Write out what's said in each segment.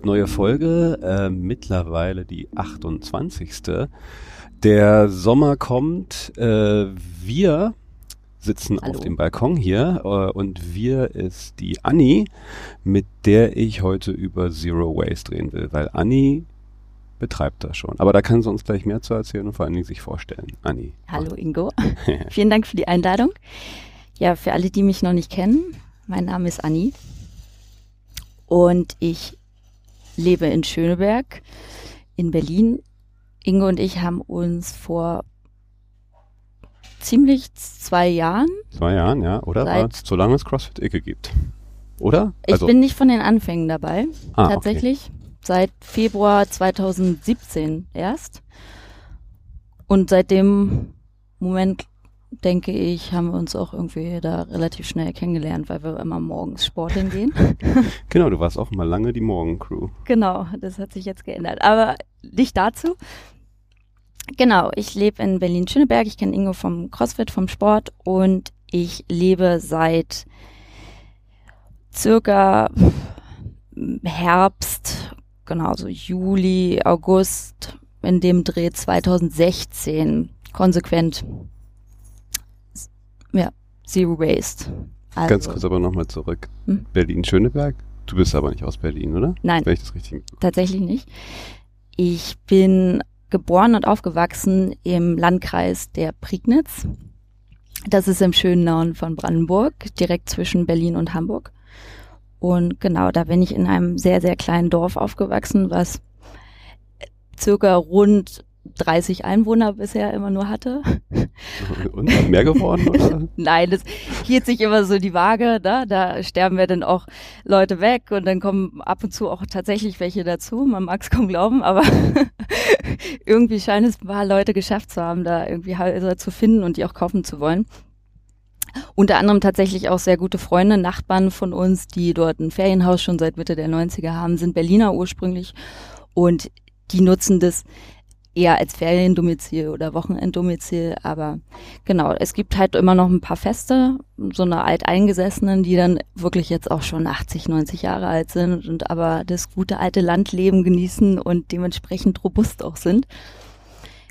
Hilft, neue Folge, äh, mittlerweile die 28. Der Sommer kommt, äh, wir sitzen Hallo. auf dem Balkon hier äh, und wir ist die Anni, mit der ich heute über Zero Waste reden will, weil Anni betreibt das schon. Aber da kann sie uns gleich mehr zu erzählen und vor allen Dingen sich vorstellen. Anni. Hallo Ingo, vielen Dank für die Einladung. Ja, für alle, die mich noch nicht kennen, mein Name ist Anni und ich lebe in Schöneberg in Berlin. Ingo und ich haben uns vor ziemlich zwei Jahren, Zwei Jahren, ja, oder? Seit- Solange es CrossFit Icke gibt. Oder? ich bin nicht von den Anfängen dabei, Also ah, okay. tatsächlich, seit Februar 2017 erst. Und seit dem Moment, denke ich, haben wir uns auch irgendwie da relativ schnell kennengelernt, weil wir immer morgens sporteln gehen. Genau, du warst auch mal lange die Morgencrew. Genau, das hat sich jetzt geändert. Aber nicht dazu. Genau, ich lebe in Berlin-Schöneberg. Ich kenne Ingo vom CrossFit, vom Sport und ich lebe seit circa Herbst, genau so Juli, August, in dem Dreh 2016 konsequent ja, Zero Waste. Also, Ganz kurz aber nochmal zurück. Hm? Berlin-Schöneberg. Du bist aber nicht aus Berlin, oder? Nein. Wenn ich das richtig mitbekomme. Tatsächlich nicht. Ich bin geboren und aufgewachsen im Landkreis der Prignitz. Das ist im schönen Norden von Brandenburg, direkt zwischen Berlin und Hamburg. Und genau, da bin ich in einem sehr, sehr kleinen Dorf aufgewachsen, was circa rund 30 Einwohner bisher immer nur hatte. Und mehr geworden, oder? Nein, das hielt sich immer so die Waage, da, da sterben wir dann auch Leute weg und dann kommen ab und zu auch tatsächlich welche dazu. Man mag es kaum glauben, aber irgendwie scheinen es ein paar Leute geschafft zu haben, da irgendwie Häuser zu finden und die auch kaufen zu wollen. Unter anderem tatsächlich auch sehr gute Freunde, Nachbarn von uns, die dort ein Ferienhaus schon seit Mitte der 90er haben, sind Berliner ursprünglich und die nutzen das eher als Feriendomizil oder Wochenenddomizil, aber genau, es gibt halt immer noch ein paar Feste, so eine Alteingesessenen, die dann wirklich jetzt auch schon 80, 90 Jahre alt sind und aber das gute alte Landleben genießen und dementsprechend robust auch sind.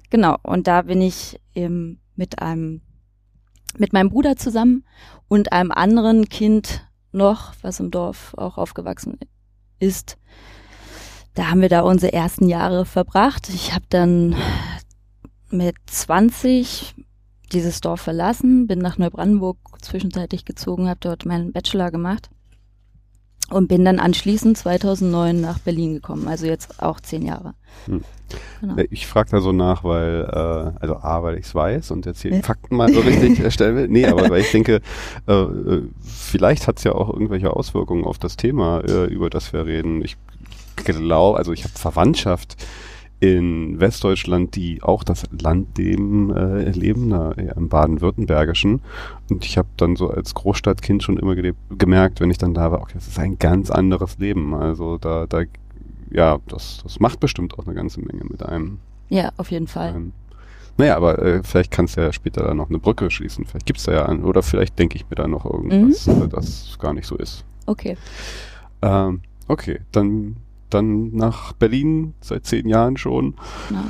Genau, und da bin ich ähm, mit einem, mit meinem Bruder zusammen und einem anderen Kind noch, was im Dorf auch aufgewachsen ist, da haben wir da unsere ersten Jahre verbracht. Ich habe dann mit 20 dieses Dorf verlassen, bin nach Neubrandenburg zwischenzeitlich gezogen, habe dort meinen Bachelor gemacht und bin dann anschließend 2009 nach Berlin gekommen, also jetzt auch zehn Jahre. Hm. Genau. Ich frage da so nach, weil, äh, also A, weil ich es weiß und jetzt hier Ja. Fakten mal so richtig erstellen will. Nee, aber weil ich denke, äh, äh, vielleicht hat es ja auch irgendwelche Auswirkungen auf das Thema, äh, über das wir reden. Ich glaube, also ich habe Verwandtschaft in Westdeutschland, die auch das Landleben äh, leben, na, ja, im Baden-Württembergischen. Und ich habe dann so als Großstadtkind schon immer gelebt, gemerkt, wenn ich dann da war, okay, das ist ein ganz anderes Leben. Also da, da ja, das, das macht bestimmt auch eine ganze Menge mit einem. Ja, auf jeden Fall. Ähm, naja, aber äh, vielleicht kannst du ja später da noch eine Brücke schließen. Vielleicht gibt's da ja einen, oder vielleicht denke ich mir da noch irgendwas, Mhm. äh, das gar nicht so ist. Okay. Ähm, okay, dann, dann nach Berlin seit zehn Jahren schon. Genau.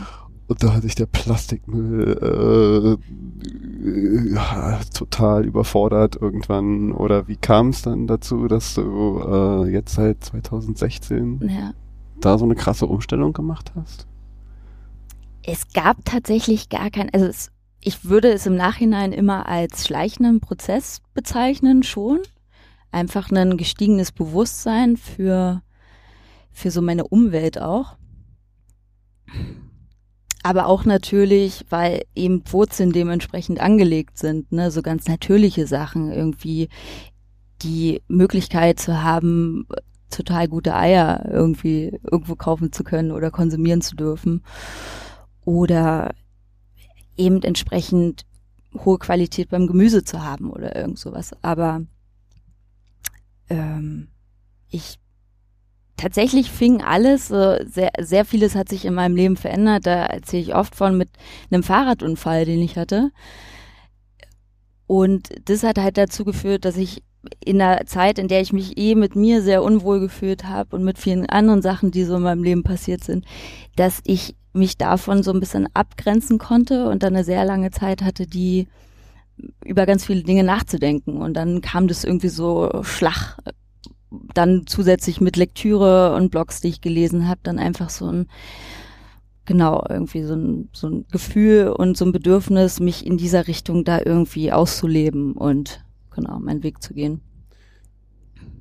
Und da hat sich der Plastikmüll äh, ja, total überfordert irgendwann. Oder wie kam es dann dazu, dass du äh, jetzt seit 2016 Ja. da so eine krasse Umstellung gemacht hast? Es gab tatsächlich gar kein, also es, ich würde es im Nachhinein immer als schleichenden Prozess bezeichnen, schon. Einfach ein gestiegenes Bewusstsein für, für so meine Umwelt auch. Aber auch natürlich, weil eben Wurzeln dementsprechend angelegt sind, ne, so ganz natürliche Sachen, irgendwie die Möglichkeit zu haben, total gute Eier irgendwie irgendwo kaufen zu können oder konsumieren zu dürfen oder eben entsprechend hohe Qualität beim Gemüse zu haben oder irgend sowas. Aber ähm, ich tatsächlich fing alles, äh, sehr, sehr vieles hat sich in meinem Leben verändert. Da erzähle ich oft von mit einem Fahrradunfall, den ich hatte. Und das hat halt dazu geführt, dass ich in einer Zeit, in der ich mich eh mit mir sehr unwohl gefühlt habe und mit vielen anderen Sachen, die so in meinem Leben passiert sind, dass ich mich davon so ein bisschen abgrenzen konnte und dann eine sehr lange Zeit hatte, die über ganz viele Dinge nachzudenken. Und dann kam das irgendwie so Schlag, dann zusätzlich mit Lektüre und Blogs, die ich gelesen habe, dann einfach so ein genau, irgendwie so ein, so ein Gefühl und so ein Bedürfnis, mich in dieser Richtung da irgendwie auszuleben und genau, meinen Weg zu gehen.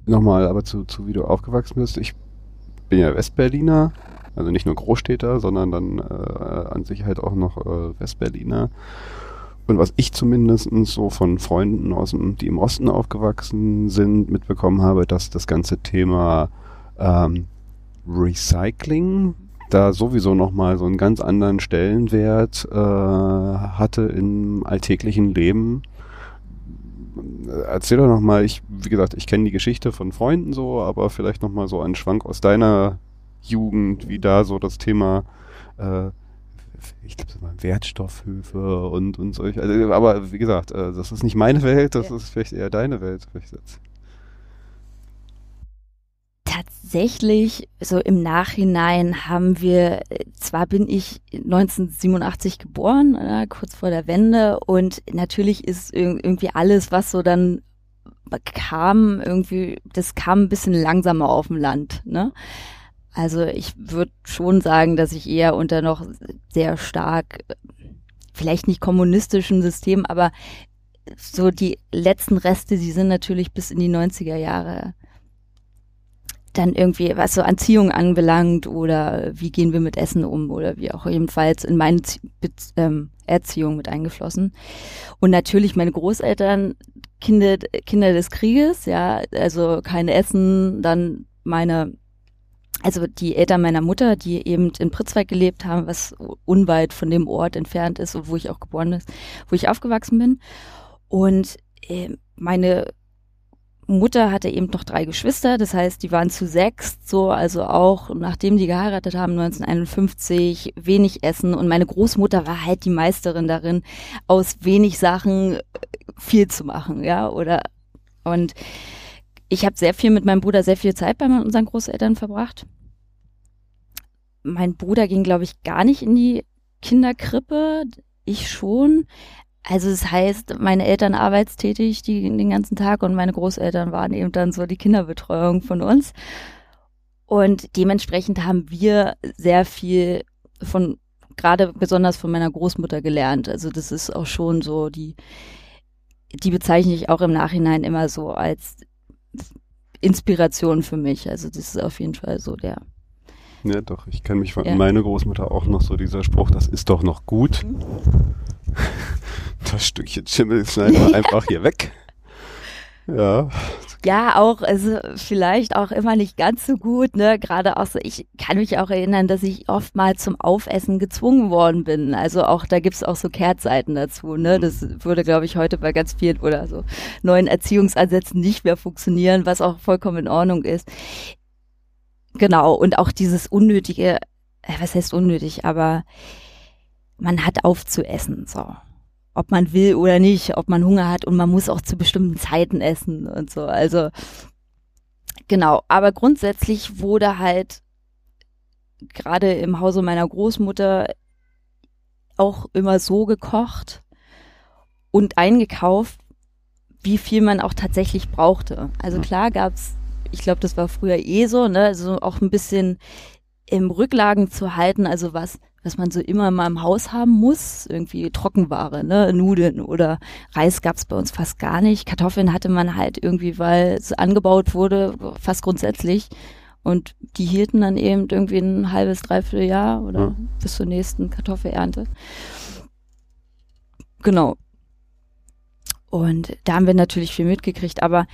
Nochmal, aber zu, zu wie du aufgewachsen bist. Ich bin ja Westberliner, also nicht nur Großstädter, sondern dann äh, an sich halt auch noch äh, Westberliner. Und was ich zumindest so von Freunden aus dem, die im Osten aufgewachsen sind, mitbekommen habe, dass das ganze Thema ähm, Recycling da sowieso nochmal so einen ganz anderen Stellenwert äh, hatte im alltäglichen Leben. Erzähl doch nochmal, ich, wie gesagt, ich kenne die Geschichte von Freunden so, aber vielleicht nochmal so einen Schwank aus deiner Jugend, wie da so das Thema, äh, ich glaube, Wertstoffhöfe und, und solche, also, aber wie gesagt, äh, das ist nicht meine Welt, das ja. ist vielleicht eher deine Welt. Tatsächlich, so im Nachhinein haben wir, zwar bin ich 1987 geboren, äh, kurz vor der Wende, und natürlich ist irgendwie alles, was so dann kam, irgendwie, das kam ein bisschen langsamer auf dem Land, ne? Also ich würde schon sagen, dass ich eher unter noch sehr stark, vielleicht nicht kommunistischen System, aber so die letzten Reste, die sind natürlich bis in die 90er Jahre dann irgendwie, was so Anziehung anbelangt oder wie gehen wir mit Essen um oder wie auch jedenfalls in meine ähm, Erziehung mit eingeflossen. Und natürlich meine Großeltern, Kinder, Kinder des Krieges, ja, also kein Essen, dann meine also die Eltern meiner Mutter, die eben in Pritzwijk gelebt haben, was unweit von dem Ort entfernt ist, wo ich auch geboren ist, wo ich aufgewachsen bin. Und äh, meine Mutter hatte eben noch drei Geschwister, das heißt, die waren zu sechs, so, also auch nachdem die geheiratet haben, 1951, wenig Essen und meine Großmutter war halt die Meisterin darin, aus wenig Sachen äh, viel zu machen, ja, oder, und ich habe sehr viel mit meinem Bruder, sehr viel Zeit bei unseren Großeltern verbracht. Mein Bruder ging, glaube ich, gar nicht in die Kinderkrippe, ich schon. Also das heißt, meine Eltern arbeitstätig die, den ganzen Tag und meine Großeltern waren eben dann so die Kinderbetreuung von uns. Und dementsprechend haben wir sehr viel von, gerade besonders von meiner Großmutter gelernt. Also das ist auch schon so, die, die bezeichne ich auch im Nachhinein immer so als Inspiration für mich. Also das ist auf jeden Fall so der. Ja, doch, ich kenne mich von ja. meiner Großmutter auch noch so dieser Spruch, das ist doch noch gut. Mhm. das Stückchen Schimmel schneiden wir einfach hier weg. Ja. Ja, auch, also vielleicht auch immer nicht ganz so gut, ne? Gerade auch so, ich kann mich auch erinnern, dass ich oft mal zum Aufessen gezwungen worden bin. Also auch, da gibt's auch so Kehrtseiten dazu, ne? Das würde, glaube ich, heute bei ganz vielen oder so neuen Erziehungsansätzen nicht mehr funktionieren, was auch vollkommen in Ordnung ist. Genau, und auch dieses unnötige, äh, was heißt unnötig, aber man hat aufzuessen, so ob man will oder nicht, ob man Hunger hat und man muss auch zu bestimmten Zeiten essen und so. Also genau, aber grundsätzlich wurde halt gerade im Hause meiner Großmutter auch immer so gekocht und eingekauft, wie viel man auch tatsächlich brauchte. Also klar gab's, ich glaube, das war früher eh so, ne, also auch ein bisschen im Rücklagen zu halten, also was was man so immer mal im Haus haben muss, irgendwie Trockenware, ne, Nudeln oder Reis gab's bei uns fast gar nicht. Kartoffeln hatte man halt irgendwie, weil es angebaut wurde, fast grundsätzlich. Und die hielten dann eben irgendwie ein halbes, dreiviertel Jahr oder ja. bis zur nächsten Kartoffelernte. Genau. Und da haben wir natürlich viel mitgekriegt, aber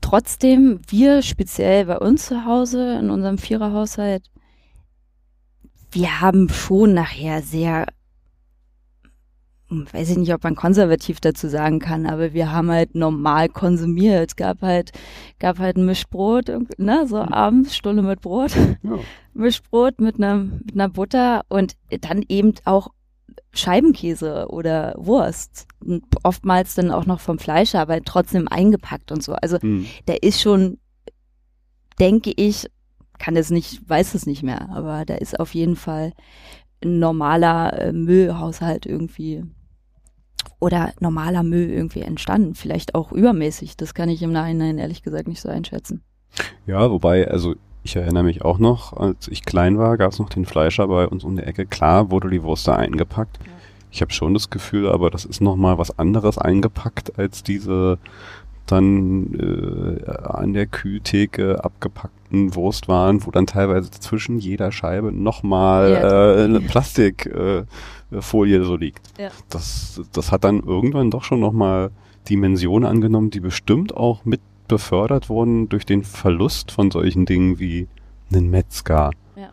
trotzdem, wir speziell bei uns zu Hause, in unserem Viererhaushalt, wir haben schon nachher sehr, hm, weiß ich nicht, ob man konservativ dazu sagen kann, aber wir haben halt normal konsumiert. Es gab halt, gab halt ein Mischbrot, ne, so mhm. abends, Stulle mit Brot, ja. Mischbrot mit einer, mit einer Butter und dann eben auch Scheibenkäse oder Wurst. Oftmals dann auch noch vom Fleischer, aber trotzdem eingepackt und so. Also Hm. der ist schon, denke ich, kann es nicht, weiß es nicht mehr, aber da ist auf jeden Fall ein normaler äh, Müllhaushalt irgendwie oder normaler Müll irgendwie entstanden. Vielleicht auch übermäßig. Das kann ich im Nachhinein ehrlich gesagt nicht so einschätzen. Ja, wobei, also ich erinnere mich auch noch, als ich klein war, gab es noch den Fleischer bei uns um die Ecke. Klar wurde die Wurst da eingepackt. Ja. Ich habe schon das Gefühl, aber das ist nochmal was anderes eingepackt als diese dann äh, an der Kühltheke abgepackten Wurstwaren, wo dann teilweise zwischen jeder Scheibe nochmal Ja. äh, eine Plastikfolie äh, so liegt. Ja. Das, das hat dann irgendwann doch schon nochmal Dimensionen angenommen, die bestimmt auch mit befördert wurden durch den Verlust von solchen Dingen wie einen Metzger. Ja.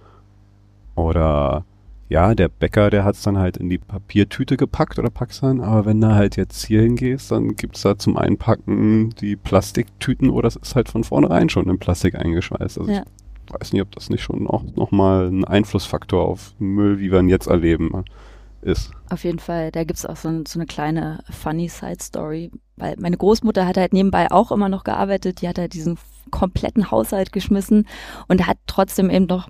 Oder ja, der Bäcker, der hat's dann halt in die Papiertüte gepackt oder pack's dann, aber wenn du halt jetzt hier hingehst, dann gibt's da zum Einpacken die Plastiktüten oder es ist halt von vornherein schon in Plastik eingeschweißt. Also Ja. ich weiß nicht, ob das nicht schon auch nochmal ein Einflussfaktor auf Müll, wie wir ihn jetzt erleben, ist. Auf jeden Fall, da gibt's auch so, ein, so eine kleine funny Side Story, weil meine Großmutter hat halt nebenbei auch immer noch gearbeitet, die hat halt diesen kompletten Haushalt geschmissen und hat trotzdem eben noch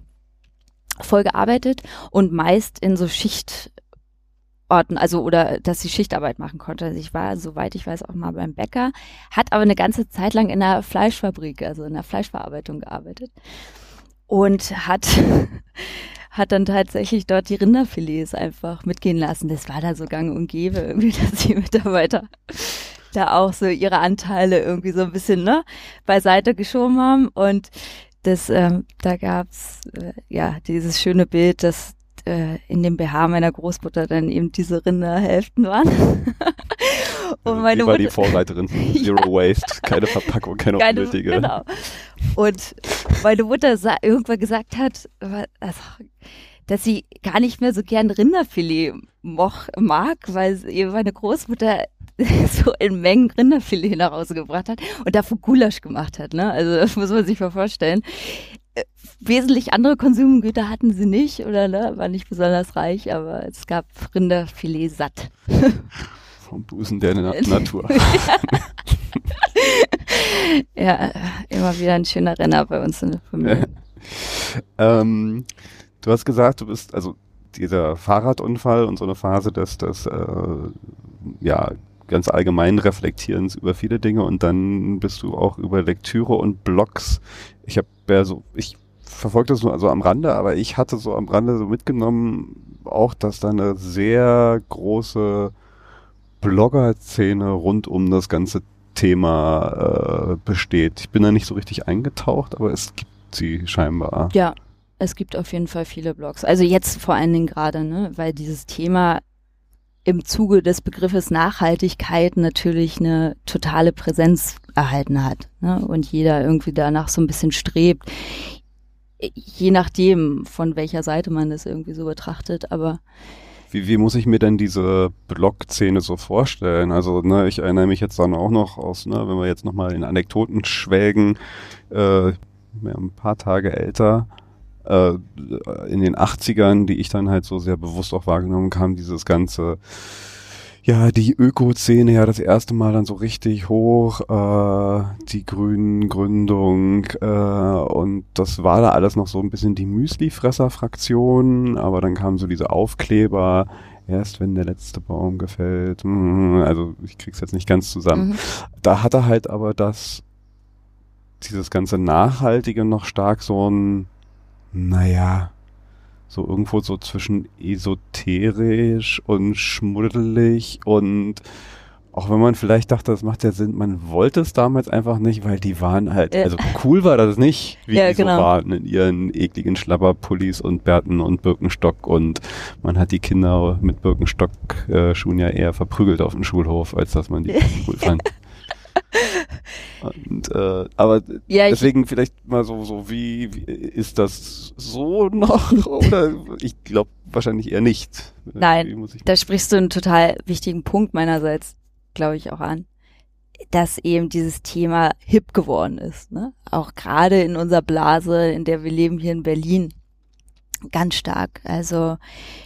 voll gearbeitet und meist in so Schichtorten, also oder dass sie Schichtarbeit machen konnte. Also ich war, soweit ich weiß, auch mal beim Bäcker, hat aber eine ganze Zeit lang in einer Fleischfabrik, also in der Fleischverarbeitung gearbeitet und hat hat dann tatsächlich dort die Rinderfilets einfach mitgehen lassen. Das war da so gang und gäbe irgendwie, dass die Mitarbeiter da auch so ihre Anteile irgendwie so ein bisschen ne, beiseite geschoben haben. Und das, ähm, da gab's äh, ja dieses schöne Bild, dass äh, in dem BH meiner Großmutter dann eben diese Rinderhälften waren. und meine Wie war die Vorreiterin? Zero Waste, keine Verpackung, keine, keine, unnötige. genau. Und meine Mutter irgendwann gesagt hat, also, dass sie gar nicht mehr so gern Rinderfilet moch, mag, weil sie- ihr meine Großmutter so in Mengen Rinderfilet nach Hause gebracht hat und davon Gulasch gemacht hat. Ne? Also das muss man sich mal vorstellen. Äh, Wesentlich andere Konsumgüter hatten sie nicht oder ne, war nicht besonders reich, aber es gab Rinderfilet satt. Vom Busen der Na Natur. Ja, immer wieder ein schöner Renner bei uns in der Familie. ähm, du hast gesagt, du bist, also dieser Fahrradunfall und so eine Phase des, des äh, ja, ganz allgemein Reflektierens über viele Dinge und dann bist du auch über Lektüre und Blogs. Ich habe ja so, ich verfolge das nur also am Rande, aber ich hatte so am Rande so mitgenommen auch, dass da eine sehr große Blogger-Szene rund um das ganze Thema äh, besteht. Ich bin da nicht so richtig eingetaucht, aber es gibt sie scheinbar. Ja, es gibt auf jeden Fall viele Blogs. Also jetzt vor allen Dingen gerade, ne, weil dieses Thema im Zuge des Begriffes Nachhaltigkeit natürlich eine totale Präsenz erhalten hat. Ne? Und jeder irgendwie danach so ein bisschen strebt. Je nachdem, von welcher Seite man das irgendwie so betrachtet, aber Wie, wie muss ich mir denn diese Blog-Szene so vorstellen? Also, ne, ich erinnere mich jetzt dann auch noch aus, ne, wenn wir jetzt nochmal in Anekdoten schwelgen, äh, ein paar Tage älter, äh, in den 80ern, die ich dann halt so sehr bewusst auch wahrgenommen kam, dieses ganze, ja, die Öko-Szene ja das erste Mal dann so richtig hoch, äh, die Grünen-Gründung äh, und das war da alles noch so ein bisschen die Müsli-Fresser-Fraktion, aber dann kamen so diese Aufkleber, erst wenn der letzte Baum gefällt, mm, also ich krieg's jetzt nicht ganz zusammen. mhm. Da hatte halt aber das, dieses ganze Nachhaltige noch stark so ein, naja, so irgendwo so zwischen esoterisch und schmuddelig und auch wenn man vielleicht dachte, das macht ja Sinn, man wollte es damals einfach nicht, weil die waren halt, Ja. also cool war das nicht, wie Ja, die so genau. waren in ihren ekligen Schlabberpullis und Bärten und Birkenstock und man hat die Kinder mit Birkenstock-Schuhen äh, ja eher verprügelt auf dem Schulhof, als dass man die cool fand. Und, äh, aber ja, deswegen vielleicht mal so, so wie, wie ist das so noch? Oder ich glaube wahrscheinlich eher nicht. Nein, da sprichst du einen total wichtigen Punkt meinerseits, glaube ich, auch an, dass eben dieses Thema hip geworden ist. Ne? Auch gerade in unserer Blase, in der wir leben hier in Berlin. Ganz stark. Also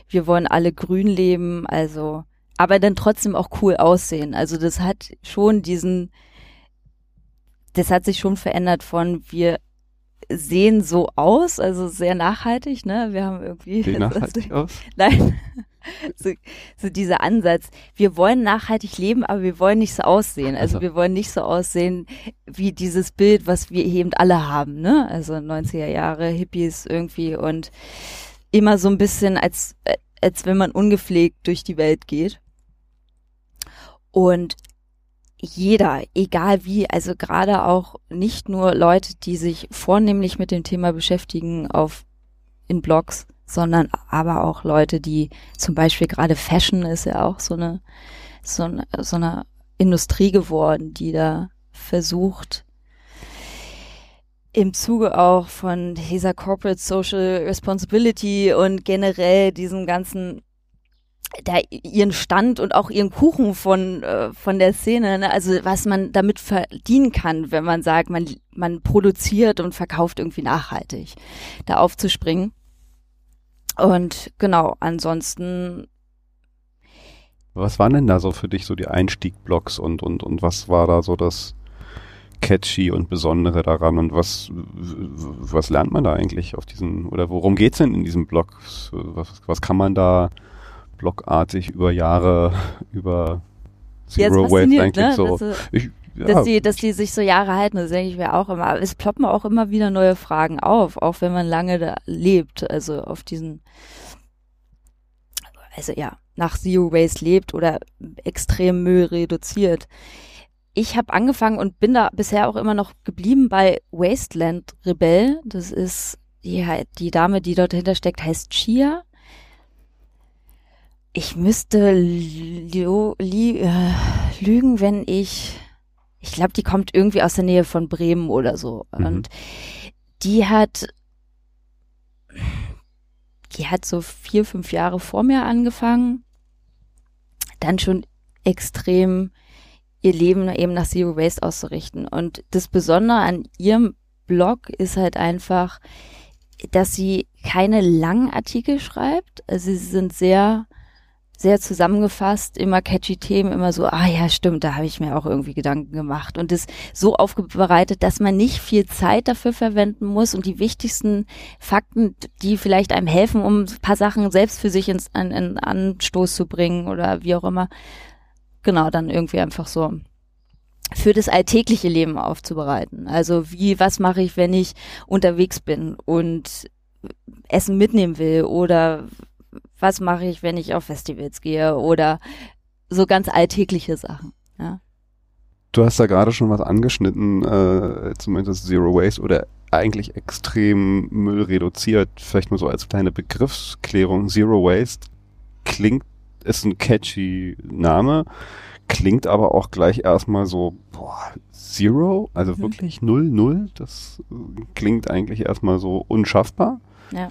wir wollen alle grün leben, also aber dann trotzdem auch cool aussehen. Also das hat schon diesen, das hat sich schon verändert von wir sehen so aus, also sehr nachhaltig, ne? Wir haben irgendwie. Sehen nachhaltig aus? Nein. So, so dieser Ansatz. Wir wollen nachhaltig leben, aber wir wollen nicht so aussehen. Also, also wir wollen nicht so aussehen wie dieses Bild, was wir eben alle haben, ne? Also 90er Jahre, Hippies irgendwie und immer so ein bisschen als, als wenn man ungepflegt durch die Welt geht. Und jeder, egal wie, also gerade auch nicht nur Leute, die sich vornehmlich mit dem Thema beschäftigen auf in Blogs, sondern aber auch Leute, die zum Beispiel gerade Fashion ist ja auch so eine so eine, so eine Industrie geworden, die da versucht im Zuge auch von dieser Corporate Social Responsibility und generell diesem ganzen da ihren Stand und auch ihren Kuchen von äh, von der Szene, ne? also was man damit verdienen kann, wenn man sagt, man man produziert und verkauft irgendwie nachhaltig, da aufzuspringen. Und genau, ansonsten. Was waren denn da so für dich so die Einstiegblocks und und und was war da so das catchy und Besondere daran und was was lernt man da eigentlich auf diesen oder worum geht's denn in diesem Blog? Was, was kann man da blockartig über Jahre, über Zero Waste eigentlich ne? so. Dass, ich, ja. dass, die, dass die sich so Jahre halten, das denke ich mir auch immer. Es ploppen auch immer wieder neue Fragen auf, auch wenn man lange da lebt, also auf diesen, also ja, nach Zero Waste lebt oder extrem Müll reduziert. Ich habe angefangen und bin da bisher auch immer noch geblieben bei Wasteland Rebell. Das ist die, die Dame, die dort dahinter steckt, heißt Chia ich müsste äh, lügen, wenn ich, ich glaube, die kommt irgendwie aus der Nähe von Bremen oder so. Mhm. Und die hat, die hat so vier, fünf Jahre vor mir angefangen, dann schon extrem ihr Leben eben nach Zero Waste auszurichten. Und das Besondere an ihrem Blog ist halt einfach, dass sie keine langen Artikel schreibt. Also sie sind sehr sehr zusammengefasst, immer catchy Themen, immer so, ah ja, stimmt, da habe ich mir auch irgendwie Gedanken gemacht und das so aufbereitet, dass man nicht viel Zeit dafür verwenden muss und die wichtigsten Fakten, die vielleicht einem helfen, um ein paar Sachen selbst für sich ins in, in Anstoß zu bringen oder wie auch immer, genau, dann irgendwie einfach so für das alltägliche Leben aufzubereiten. Also wie, was mache ich, wenn ich unterwegs bin und Essen mitnehmen will oder was mache ich, wenn ich auf Festivals gehe oder so ganz alltägliche Sachen. Ja. Du hast da gerade schon was angeschnitten, äh, zumindest Zero Waste oder eigentlich extrem Müll reduziert. Vielleicht nur so als kleine Begriffsklärung. Zero Waste klingt, ist ein catchy Name, klingt aber auch gleich erstmal so, boah, Zero, also mhm. wirklich null, null. Das klingt eigentlich erstmal so unschaffbar. Ja.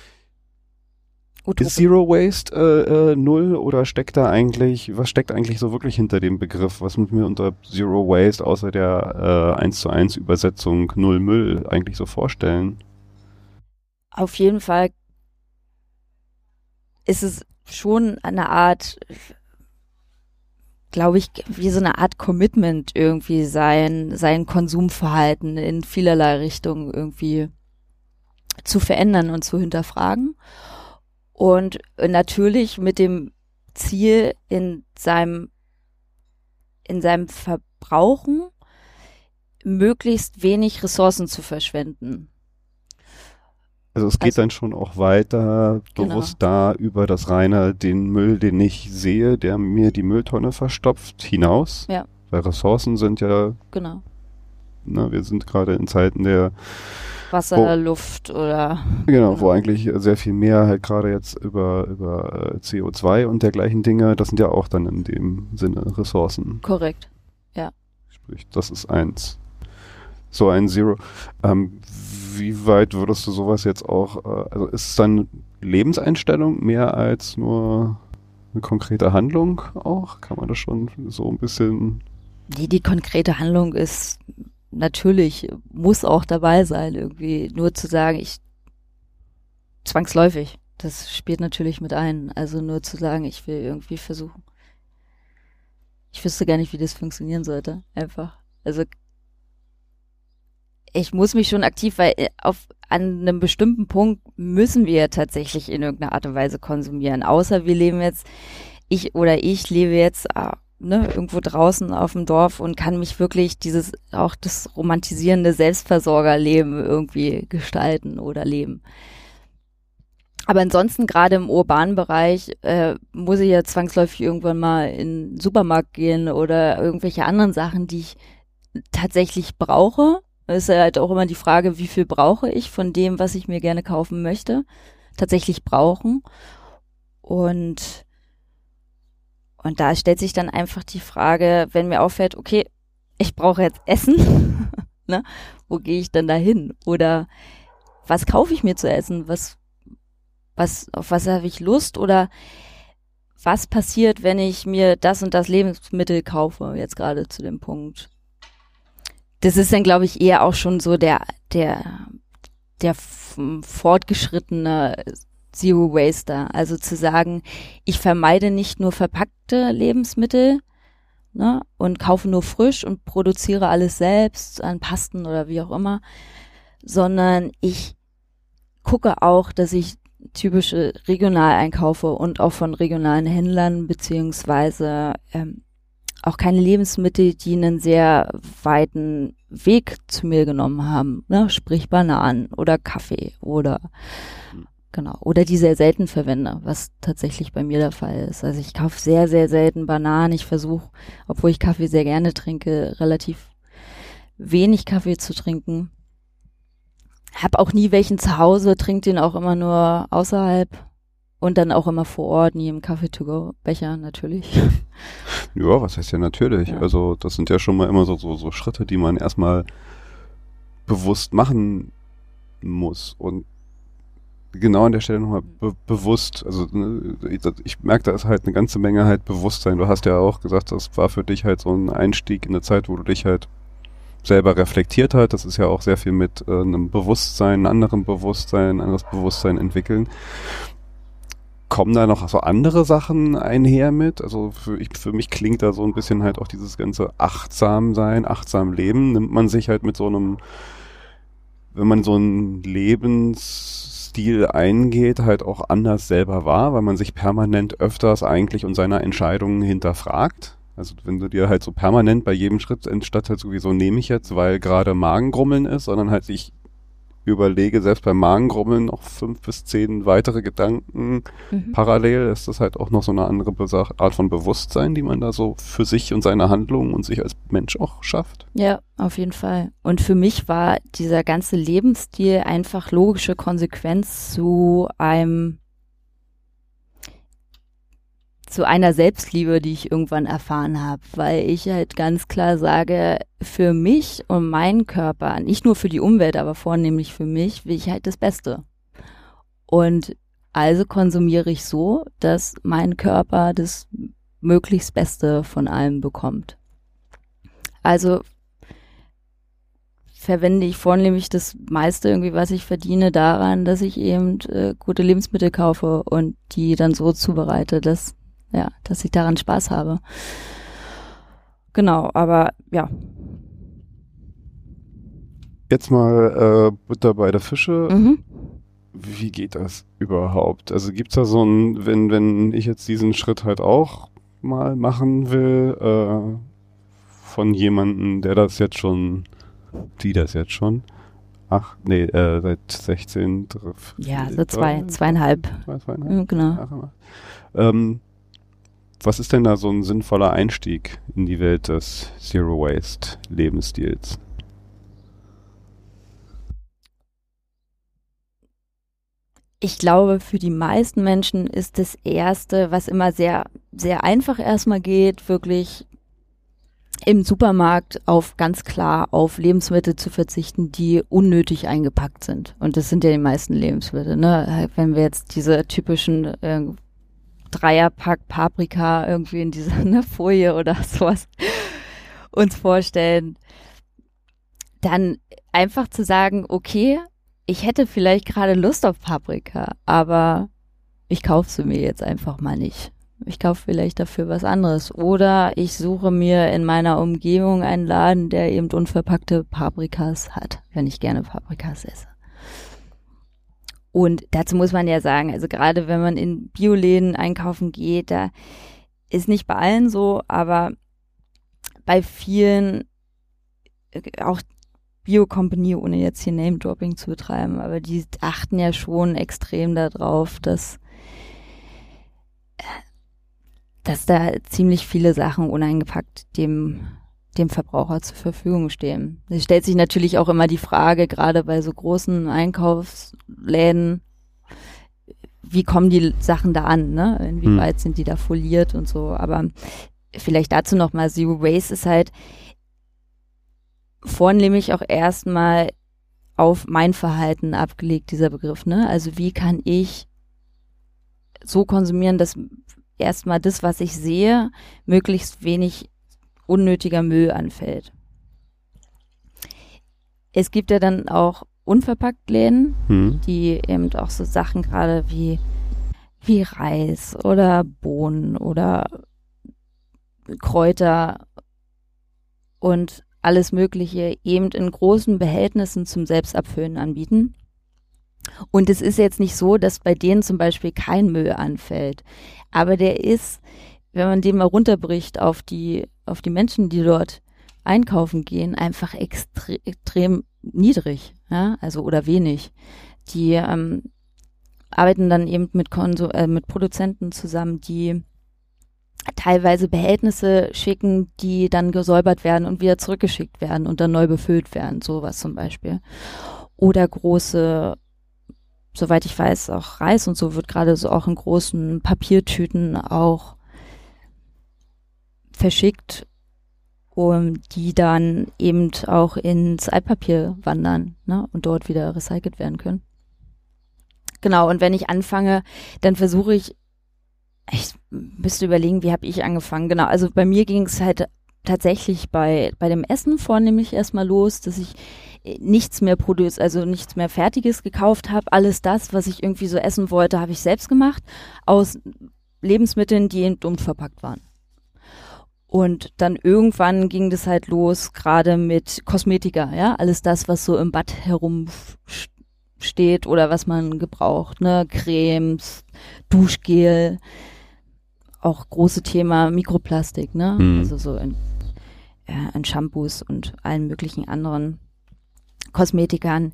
Utopia. Ist Zero Waste äh, äh, null oder steckt da eigentlich, was steckt eigentlich so wirklich hinter dem Begriff? Was muss mir unter Zero Waste außer der äh, 1 zu 1 Übersetzung Null Müll eigentlich so vorstellen? Auf jeden Fall ist es schon eine Art, glaube ich, wie so eine Art Commitment irgendwie sein, sein Konsumverhalten in vielerlei Richtungen irgendwie zu verändern und zu hinterfragen. Und natürlich mit dem Ziel in seinem, in seinem Verbrauchen möglichst wenig Ressourcen zu verschwenden. Also es geht also, dann schon auch weiter genau. bewusst genau. da über das reine, den Müll, den ich sehe, der mir die Mülltonne verstopft, hinaus. Ja. Weil Ressourcen sind ja. Genau. Na, wir sind gerade in Zeiten der Wasser, wo, Luft oder. Genau, genau, wo eigentlich sehr viel mehr halt gerade jetzt über, über äh, CO2 und dergleichen Dinge, das sind ja auch dann in dem Sinne Ressourcen. Korrekt, ja. Sprich, das ist eins. So ein Zero. Ähm, wie weit würdest du sowas jetzt auch, äh, also ist es dann Lebenseinstellung mehr als nur eine konkrete Handlung auch? Kann man das schon so ein bisschen. Die, die konkrete Handlung ist natürlich muss auch dabei sein, irgendwie nur zu sagen, ich zwangsläufig. das spielt natürlich mit ein. Also nur zu sagen, ich will irgendwie versuchen. Ich wüsste gar nicht, wie das funktionieren sollte. Einfach. Also ich muss mich schon aktiv, weil äh, auf an einem bestimmten Punkt müssen wir tatsächlich in irgendeiner Art und Weise konsumieren. Außer wir leben jetzt, ich oder ich lebe jetzt äh, ne, irgendwo draußen auf dem Dorf und kann mich wirklich dieses, auch das romantisierende Selbstversorgerleben irgendwie gestalten oder leben. Aber ansonsten gerade im urbanen Bereich äh, muss ich ja zwangsläufig irgendwann mal in den Supermarkt gehen oder irgendwelche anderen Sachen, die ich tatsächlich brauche ist halt auch immer die Frage, wie viel brauche ich von dem, was ich mir gerne kaufen möchte, tatsächlich brauchen. Und, und da stellt sich dann einfach die Frage, wenn mir auffällt, okay, ich brauche jetzt Essen, ne? wo gehe ich denn da hin? Oder was kaufe ich mir zu essen? Was, was, auf was habe ich Lust? Oder was passiert, wenn ich mir das und das Lebensmittel kaufe, jetzt gerade zu dem Punkt? das ist dann, glaube ich, eher auch schon so der, der, der fortgeschrittene Zero Waster. Also zu sagen, ich vermeide nicht nur verpackte Lebensmittel ne, und kaufe nur frisch und produziere alles selbst an Pasten oder wie auch immer, sondern ich gucke auch, dass ich typische regional einkaufe und auch von regionalen Händlern beziehungsweise ähm, auch keine Lebensmittel, die einen sehr weiten Weg zu mir genommen haben, ne? sprich Bananen oder Kaffee oder hm. Genau oder die sehr selten verwende, was tatsächlich bei mir der Fall ist. Also ich kaufe sehr sehr selten Bananen. Ich versuche, obwohl ich Kaffee sehr gerne trinke, relativ wenig Kaffee zu trinken. Hab auch nie welchen zu Hause, trinke den auch immer nur außerhalb und dann auch immer vor Ort, nie im Kaffee-to-go-Becher natürlich. Ja, was heißt ja natürlich? Ja. Also das sind ja schon mal immer so, so, so Schritte, die man erstmal bewusst machen muss. Und genau an der Stelle nochmal be bewusst, also ne, ich merke, da ist halt eine ganze Menge halt Bewusstsein. Du hast ja auch gesagt, das war für dich halt so ein Einstieg in eine Zeit, wo du dich halt selber reflektiert hat. Das ist ja auch sehr viel mit äh, einem Bewusstsein, einem anderen Bewusstsein, ein anderes Bewusstsein entwickeln kommen da noch so andere Sachen einher mit? Also für, ich, für mich klingt da so ein bisschen halt auch dieses ganze achtsam sein, achtsam leben. Nimmt man sich halt mit so einem, wenn man so einen Lebensstil eingeht, halt auch anders selber wahr, weil man sich permanent öfters eigentlich und seiner Entscheidungen hinterfragt. Also wenn du dir halt so permanent bei jedem Schritt, anstatt halt sowieso nehme ich jetzt, weil gerade Magengrummeln ist, sondern halt ich überlege, selbst beim Magengrummeln noch fünf bis zehn weitere Gedanken mhm. parallel, ist das halt auch noch so eine andere Art von Bewusstsein, die man da so für sich und seine Handlungen und sich als Mensch auch schafft. Ja, auf jeden Fall. Und für mich war dieser ganze Lebensstil einfach logische Konsequenz zu einem zu einer Selbstliebe, die ich irgendwann erfahren habe, weil ich halt ganz klar sage, für mich und meinen Körper, nicht nur für die Umwelt, aber vornehmlich für mich, will ich halt das Beste. Und also konsumiere ich so, dass mein Körper das möglichst Beste von allem bekommt. Also verwende ich vornehmlich das meiste irgendwie, was ich verdiene, daran, dass ich eben äh, gute Lebensmittel kaufe und die dann so zubereite, dass ja, dass ich daran Spaß habe. Genau, aber ja. Jetzt mal äh, Butter bei der Fische. Mhm. Wie geht das überhaupt? Also gibt's da so ein, wenn, wenn ich jetzt diesen Schritt halt auch mal machen will, äh, von jemandem, der das jetzt schon, die das jetzt schon, ach, nee, äh, seit 16, ja, so zwei, zweieinhalb. Zwei, zweieinhalb. Mhm, genau. Ähm, was ist denn da so ein sinnvoller Einstieg in die Welt des Zero Waste Lebensstils? Ich glaube, für die meisten Menschen ist das erste, was immer sehr, sehr einfach erstmal geht, wirklich im Supermarkt auf ganz klar auf Lebensmittel zu verzichten, die unnötig eingepackt sind. Und das sind ja die meisten Lebensmittel. Ne? Wenn wir jetzt diese typischen äh, Dreierpack Paprika irgendwie in dieser ne, Folie oder sowas uns vorstellen, dann einfach zu sagen, okay, ich hätte vielleicht gerade Lust auf Paprika, aber ich kaufe sie mir jetzt einfach mal nicht. Ich kaufe vielleicht dafür was anderes. Oder ich suche mir in meiner Umgebung einen Laden, der eben unverpackte Paprikas hat, wenn ich gerne Paprikas esse. Und dazu muss man ja sagen, also gerade wenn man in Bioläden einkaufen geht, da ist nicht bei allen so, aber bei vielen, äh, auch Bio-Company, ohne jetzt hier Name-Dropping zu betreiben, aber die achten ja schon extrem darauf, dass, dass da ziemlich viele Sachen uneingepackt dem, dem Verbraucher zur Verfügung stehen. Es stellt sich natürlich auch immer die Frage, gerade bei so großen Einkaufsläden, wie kommen die Sachen da an, ne? Inwieweit hm. sind die da foliert und so. Aber vielleicht dazu nochmal, Zero Waste ist halt vornehmlich auch erstmal auf mein Verhalten abgelegt, dieser Begriff, ne? Also wie kann ich so konsumieren, dass erstmal das, was ich sehe, möglichst wenig unnötiger Müll anfällt. Es gibt ja dann auch unverpackt Läden, hm. die eben auch so Sachen gerade wie, wie Reis oder Bohnen oder Kräuter und alles Mögliche eben in großen Behältnissen zum Selbstabfüllen anbieten. Und es ist jetzt nicht so, dass bei denen zum Beispiel kein Müll anfällt. Aber der ist, wenn man den mal runterbricht auf die, auf die Menschen, die dort einkaufen gehen, einfach extre extrem niedrig, ja, also oder wenig. Die ähm, arbeiten dann eben mit, Konso äh, mit Produzenten zusammen, die teilweise Behältnisse schicken, die dann gesäubert werden und wieder zurückgeschickt werden und dann neu befüllt werden, sowas zum Beispiel. Oder große, soweit ich weiß, auch Reis und so wird gerade so auch in großen Papiertüten auch verschickt, um die dann eben auch ins Altpapier wandern ne, und dort wieder recycelt werden können. Genau, und wenn ich anfange, dann versuche ich ich müsste überlegen, wie habe ich angefangen. Genau, also bei mir ging es halt tatsächlich bei, bei dem Essen vornehmlich erstmal los, dass ich äh, nichts mehr produziert, also nichts mehr Fertiges gekauft habe. Alles das, was ich irgendwie so essen wollte, habe ich selbst gemacht, aus Lebensmitteln, die in dumm verpackt waren. Und dann irgendwann ging das halt los, gerade mit Kosmetika, ja, alles das, was so im Bad herumsteht oder was man gebraucht, ne, Cremes, Duschgel, auch große Thema Mikroplastik, ne? Mhm. Also so in, äh, in Shampoos und allen möglichen anderen Kosmetikern,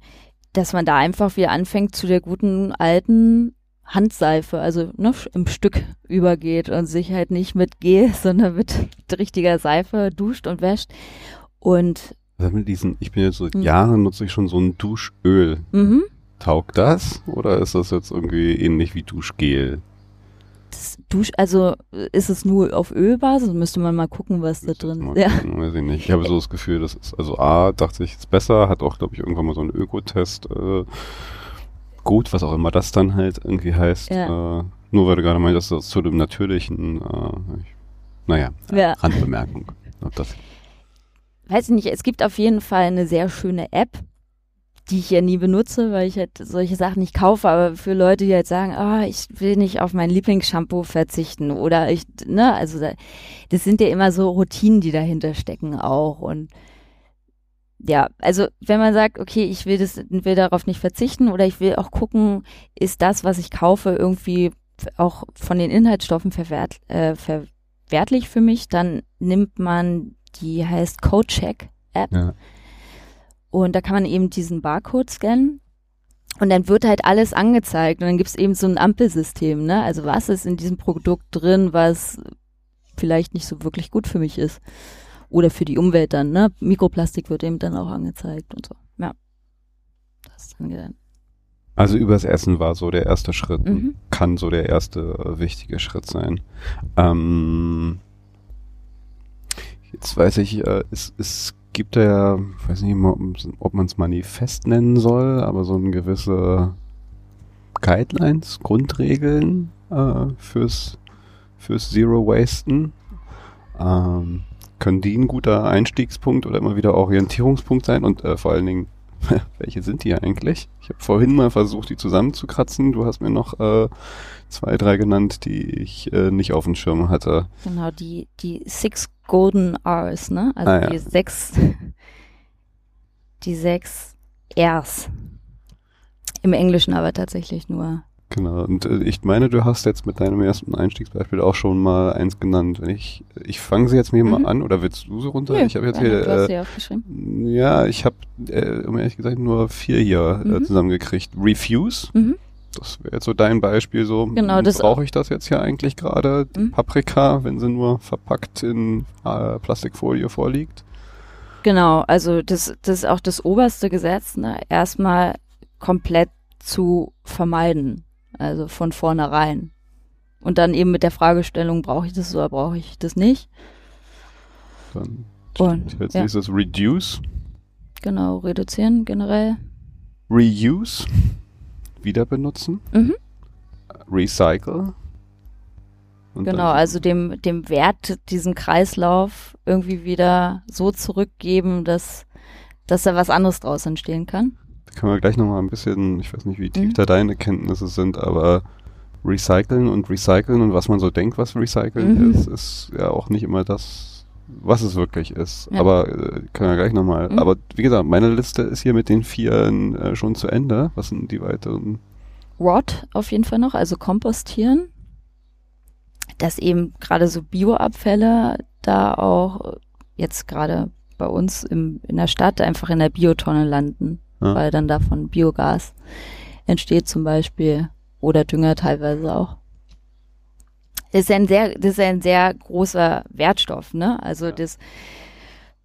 dass man da einfach wieder anfängt zu der guten alten Handseife, also ne, im Stück übergeht und sich halt nicht mit Gel, sondern mit richtiger Seife duscht und wäscht. Und also mit diesen, ich bin jetzt so mhm. Jahre nutze ich schon so ein Duschöl. Mhm. Taugt das oder ist das jetzt irgendwie ähnlich wie Duschgel? das Dusch, also ist es nur auf Ölbasis? Müsste man mal gucken, was da drin ist. Ja. Weiß ich nicht. Ich habe so das Gefühl, das ist, also A, dachte ich, ist besser, hat auch, glaube ich, irgendwann mal so einen Ökotest, äh, gut, was auch immer das dann halt irgendwie heißt. Ja. Äh, nur weil du gerade meintest, das zu dem natürlichen, äh, ich, naja, ja. Randbemerkung. Weiß ich nicht, es gibt auf jeden Fall eine sehr schöne App, die ich ja nie benutze, weil ich halt solche Sachen nicht kaufe, aber für Leute, die halt sagen, ah, oh, ich will nicht auf mein Lieblingsshampoo verzichten oder ich, ne, also das sind ja immer so Routinen, die dahinter stecken auch und ja, also wenn man sagt, okay, ich will das, will darauf nicht verzichten oder ich will auch gucken, ist das, was ich kaufe, irgendwie auch von den Inhaltsstoffen verwehrt, äh, verwertlich für mich, dann nimmt man die heißt CodeCheck App. Ja. Und da kann man eben diesen Barcode scannen. Und dann wird halt alles angezeigt und dann gibt es eben so ein Ampelsystem, ne? Also was ist in diesem Produkt drin, was vielleicht nicht so wirklich gut für mich ist. Oder für die Umwelt dann, ne? Mikroplastik wird eben dann auch angezeigt und so. Ja. Das ist dann gedacht. Also übers Essen war so der erste Schritt, mhm. kann so der erste äh, wichtige Schritt sein. Ähm, jetzt weiß ich, äh, es, es gibt ja, weiß nicht ob man es Manifest nennen soll, aber so eine gewisse Guidelines, Grundregeln äh, fürs, fürs Zero Wasten. Ähm, können die ein guter Einstiegspunkt oder immer wieder Orientierungspunkt sein und äh, vor allen Dingen welche sind die eigentlich? Ich habe vorhin mal versucht, die zusammenzukratzen. Du hast mir noch äh, zwei, drei genannt, die ich äh, nicht auf dem Schirm hatte. Genau, die, die Six Golden R's, ne? Also Ah, ja. die sechs, die sechs R's. Im Englischen aber tatsächlich nur. Genau. Und äh, ich meine, du hast jetzt mit deinem ersten Einstiegsbeispiel auch schon mal eins genannt. Wenn ich, ich fange sie jetzt mir mal Mhm. an oder willst du sie runter? Nö, ich habe jetzt hier, äh, sie aufgeschrieben. ja, ich habe, äh, um ehrlich gesagt, nur vier hier äh, Mhm. zusammengekriegt. Refuse. Mhm. Das wäre jetzt so dein Beispiel so. Genau, das- Brauche ich das jetzt hier eigentlich gerade? Die Mhm. Paprika, wenn sie nur verpackt in äh, Plastikfolie vorliegt? Genau, also das, das ist auch das oberste Gesetz, ne? erstmal komplett zu vermeiden, also von vornherein. Und dann eben mit der Fragestellung, brauche ich das oder brauche ich das nicht? Dann Und als ja, nächstes Reduce. genau, reduzieren generell. Reuse. Wieder benutzen. Mhm. Recycle. Und Genau, also dem, dem Wert, diesen Kreislauf irgendwie wieder so zurückgeben, dass, dass da was anderes draus entstehen kann. Da können wir gleich nochmal ein bisschen, ich weiß nicht, wie tief Mhm. da deine Kenntnisse sind, aber recyceln und recyceln und was man so denkt, was recyceln Mhm. ist, ist ja auch nicht immer das, was es wirklich ist. Ja. Aber äh, können wir gleich nochmal. Mhm. Aber wie gesagt, meine Liste ist hier mit den Vieren äh, schon zu Ende. Was sind die weiteren? Rot auf jeden Fall noch, also kompostieren. Dass eben gerade so Bioabfälle da auch jetzt gerade bei uns im, in der Stadt einfach in der Biotonne landen, Ja. weil dann davon Biogas entsteht zum Beispiel oder Dünger teilweise auch. Das ist ein sehr, das ist ein sehr großer Wertstoff, ne? Also das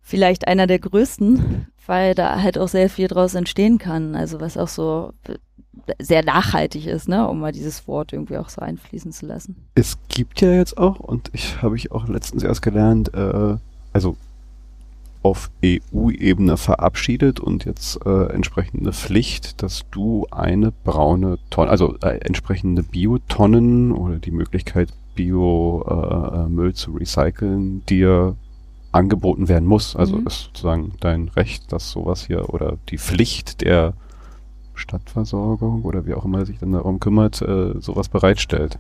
vielleicht einer der größten, weil da halt auch sehr viel draus entstehen kann. Also was auch so sehr nachhaltig ist, ne, um mal dieses Wort irgendwie auch so einfließen zu lassen. Es gibt ja jetzt auch, und ich habe ich auch letztens erst gelernt, äh, also auf EU-Ebene verabschiedet und jetzt äh, entsprechende Pflicht, dass du eine braune Tonne, also äh, entsprechende Biotonnen oder die Möglichkeit, Biomüll äh, Müll zu recyceln, dir angeboten werden muss. Also Mhm. ist sozusagen dein Recht, dass sowas hier oder die Pflicht der Stadtversorgung oder wie auch immer sich dann darum kümmert, äh, sowas bereitstellt.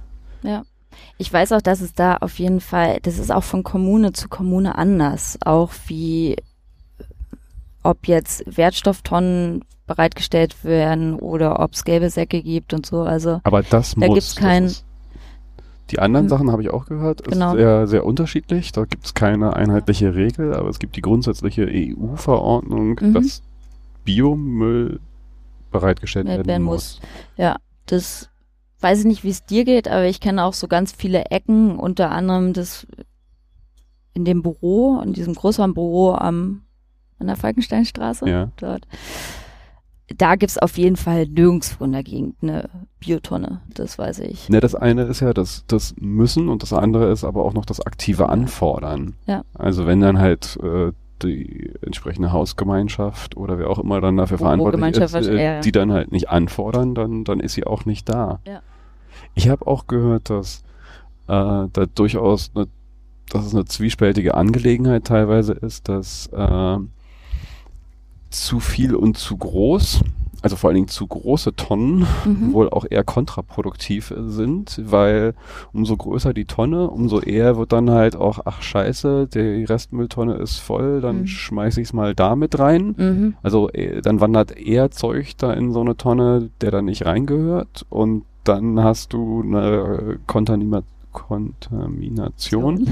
Ich weiß auch, dass es da auf jeden Fall, das ist auch von Kommune zu Kommune anders, auch wie ob jetzt Wertstofftonnen bereitgestellt werden oder ob es gelbe Säcke gibt und so. Also Aber das Da muss. kein- ist- die anderen Hm. Sachen habe ich auch gehört. Ist Genau. sehr, sehr unterschiedlich. Da gibt es keine einheitliche Regel, aber es gibt die grundsätzliche EU-Verordnung, Mhm. dass Biomüll bereitgestellt Werden werden muss. muss. Ja, das weiß ich nicht, wie es dir geht, aber ich kenne auch so ganz viele Ecken, unter anderem das in dem Büro, in diesem Großraumbüro am an der Falkensteinstraße Ja. dort. Da gibt's auf jeden Fall nirgendwo in der Gegend eine Biotonne, das weiß ich. Ne, das eine ist ja das, das Müssen und das andere ist aber auch noch das aktive Anfordern. Ja. Also wenn dann halt äh, die entsprechende Hausgemeinschaft oder wer auch immer dann dafür Wo- wo verantwortlich ist, äh, die dann halt nicht anfordern, dann, dann ist sie auch nicht da. Ja. Ich habe auch gehört, dass äh, da durchaus eine, dass es eine zwiespältige Angelegenheit teilweise ist, dass äh, zu viel und zu groß, also vor allen Dingen zu große Tonnen Mhm. wohl auch eher kontraproduktiv sind, weil umso größer die Tonne, umso eher wird dann halt auch, ach scheiße, die Restmülltonne ist voll, dann Mhm. schmeiß ich's mal da mit rein. Mhm. Also äh, dann wandert eher Zeug da in so eine Tonne, der da nicht reingehört und dann hast du eine Kontamina Kontamination,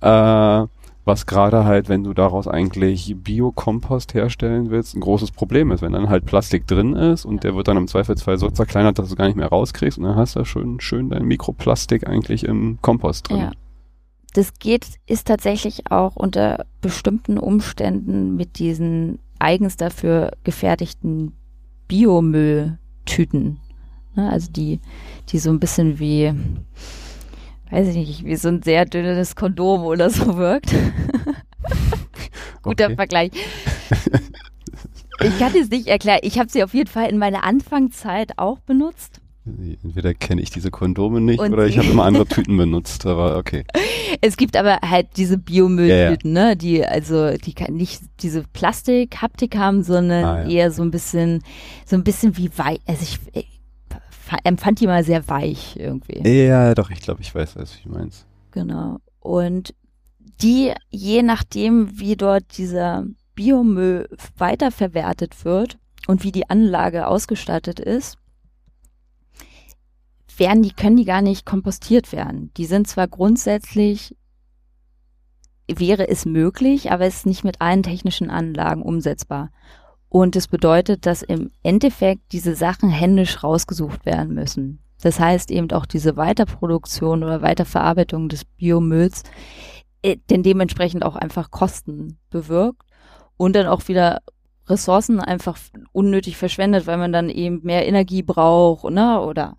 äh, was gerade halt, wenn du daraus eigentlich Biokompost herstellen willst, ein großes Problem ist. Wenn dann halt Plastik drin ist und der wird dann im Zweifelsfall so zerkleinert, dass du gar nicht mehr rauskriegst und dann hast du schön, schön dein Mikroplastik eigentlich im Kompost drin. Ja. Das geht, ist tatsächlich auch unter bestimmten Umständen mit diesen eigens dafür gefertigten Biomülltüten. Ne, also die, die so ein bisschen wie, weiß ich nicht, wie so ein sehr dünnes Kondom oder so wirkt. Guter. Vergleich. Ich kann es nicht erklären. Ich habe sie auf jeden Fall in meiner Anfangszeit auch benutzt. Entweder kenne ich diese Kondome nicht und oder ich habe immer andere Tüten benutzt, aber okay. Es gibt aber halt diese Biomülltüten, ja, ja. ne, die also die nicht diese Plastik-Haptik haben, sondern ah, ja. eher so ein bisschen so ein bisschen wie weich. Also ich empfand die mal sehr weich irgendwie. Ja, doch, ich glaube, ich weiß, was du meinst. Genau. Und die, je nachdem, wie dort dieser Biomüll weiterverwertet wird und wie die Anlage ausgestattet ist, werden die, können die gar nicht kompostiert werden. Die sind zwar grundsätzlich, wäre es möglich, aber es ist nicht mit allen technischen Anlagen umsetzbar. Und es bedeutet, dass im Endeffekt diese Sachen händisch rausgesucht werden müssen. Das heißt eben auch diese Weiterproduktion oder Weiterverarbeitung des Biomülls, äh, denn dementsprechend auch einfach Kosten bewirkt und dann auch wieder Ressourcen einfach unnötig verschwendet, weil man dann eben mehr Energie braucht ne, oder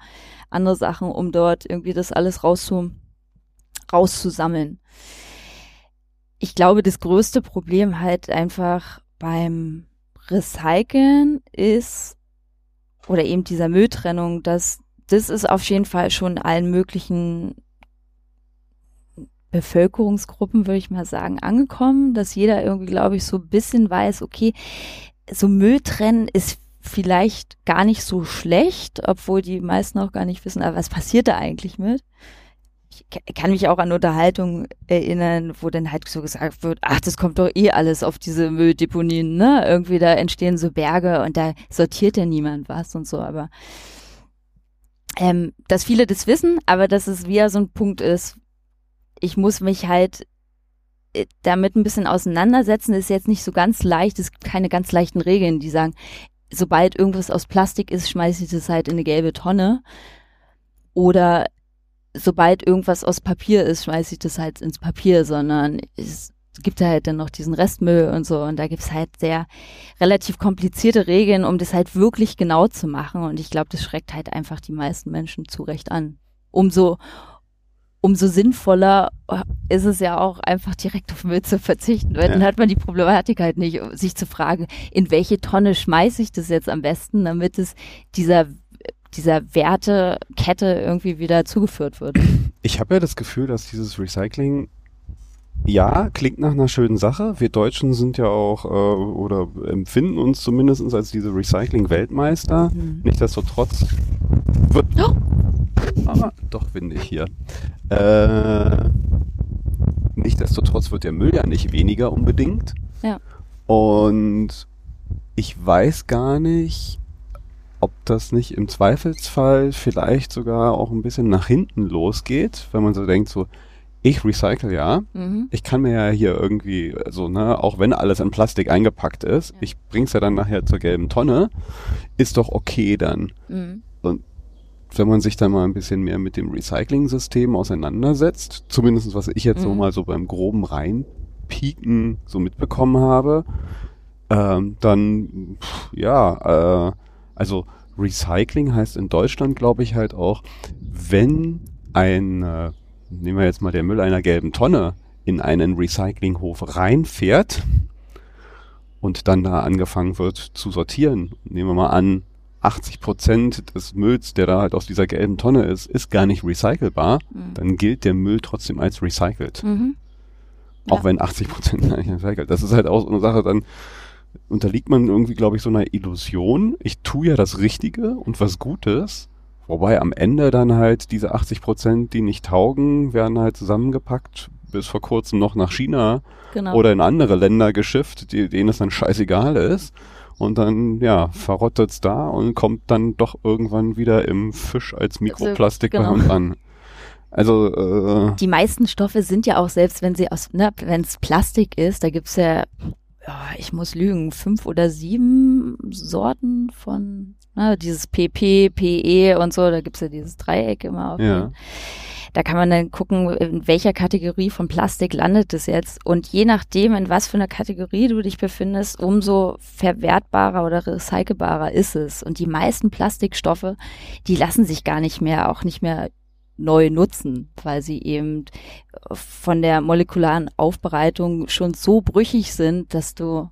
andere Sachen, um dort irgendwie das alles rauszu, rauszusammeln. Ich glaube, das größte Problem halt einfach beim Recyceln ist oder eben dieser Mülltrennung, dass das ist auf jeden Fall schon allen möglichen Bevölkerungsgruppen, würde ich mal sagen, angekommen, dass jeder irgendwie, glaube ich, so ein bisschen weiß, okay, so Müll trennen ist vielleicht gar nicht so schlecht, obwohl die meisten auch gar nicht wissen, aber was passiert da eigentlich mit? Kann mich auch an Unterhaltungen erinnern, wo dann halt so gesagt wird, ach, das kommt doch eh alles auf diese Mülldeponien, ne? Irgendwie da entstehen so Berge und da sortiert ja niemand was und so, aber ähm, dass viele das wissen, aber dass es wieder so ein Punkt ist, ich muss mich halt äh, damit ein bisschen auseinandersetzen, ist jetzt nicht so ganz leicht, es gibt keine ganz leichten Regeln, die sagen, sobald irgendwas aus Plastik ist, schmeiße ich das halt in eine gelbe Tonne. Oder sobald irgendwas aus Papier ist, schmeiße ich das halt ins Papier, sondern es gibt halt dann noch diesen Restmüll und so. Und da gibt's halt sehr relativ komplizierte Regeln, um das halt wirklich genau zu machen. Und ich glaube, das schreckt halt einfach die meisten Menschen zu Recht an. Umso, umso sinnvoller äh, ist es ja auch einfach direkt auf Müll zu verzichten, weil ja. dann hat man die Problematik halt nicht, sich zu fragen, in welche Tonne schmeiße ich das jetzt am besten, damit es dieser dieser Wertekette irgendwie wieder zugeführt wird. Ich habe ja das Gefühl, dass dieses Recycling ja, klingt nach einer schönen Sache. Wir Deutschen sind ja auch äh, oder empfinden uns zumindest als diese Recycling-Weltmeister. Mhm. Nichtsdestotrotz wird. Oh. Ah, doch windig hier. Äh, nichtsdestotrotz wird der Müll ja nicht weniger unbedingt. Ja. Und ich weiß gar nicht, ob das nicht im Zweifelsfall vielleicht sogar auch ein bisschen nach hinten losgeht, wenn man so denkt, so, ich recycle ja. Mhm. Ich kann mir ja hier irgendwie, also, ne, auch wenn alles in Plastik eingepackt ist, ja. ich bring's ja dann nachher zur gelben Tonne, ist doch okay dann. Mhm. Und wenn man sich dann mal ein bisschen mehr mit dem Recycling-System auseinandersetzt, zumindest was ich jetzt mhm. so mal so beim groben Reinpieken so mitbekommen habe, ähm, dann pff, ja, äh, also Recycling heißt in Deutschland, glaube ich, halt auch, wenn ein, äh, nehmen wir jetzt mal der Müll einer gelben Tonne in einen Recyclinghof reinfährt und dann da angefangen wird zu sortieren, nehmen wir mal an, 80 Prozent des Mülls, der da halt aus dieser gelben Tonne ist, ist gar nicht recycelbar, mhm. dann gilt der Müll trotzdem als recycelt. Mhm. Ja. Auch wenn 80 Prozent gar nicht recycelt. Das ist halt auch so eine Sache, dann unterliegt man irgendwie, glaube ich, so einer Illusion. Ich tue ja das Richtige und was Gutes, wobei am Ende dann halt diese 80 Prozent, die nicht taugen, werden halt zusammengepackt, bis vor kurzem noch nach China genau. oder in andere Länder geschifft, die, denen es dann scheißegal ist und dann ja verrottet's da und kommt dann doch irgendwann wieder im Fisch als Mikroplastik also, genau. bei uns an. Also äh, die meisten Stoffe sind ja auch selbst, wenn sie aus, ne, wenn es Plastik ist, da gibt's ja, ja, ich muss lügen, fünf oder sieben Sorten von ne, dieses PP, PE und so. Da gibt's ja dieses Dreieck immer. Auf ja. Den. Da kann man dann gucken, in welcher Kategorie von Plastik landet es jetzt. Und je nachdem, in was für einer Kategorie du dich befindest, umso verwertbarer oder recycelbarer ist es. Und die meisten Plastikstoffe, die lassen sich gar nicht mehr, auch nicht mehr neu nutzen, weil sie eben von der molekularen Aufbereitung schon so brüchig sind, dass du,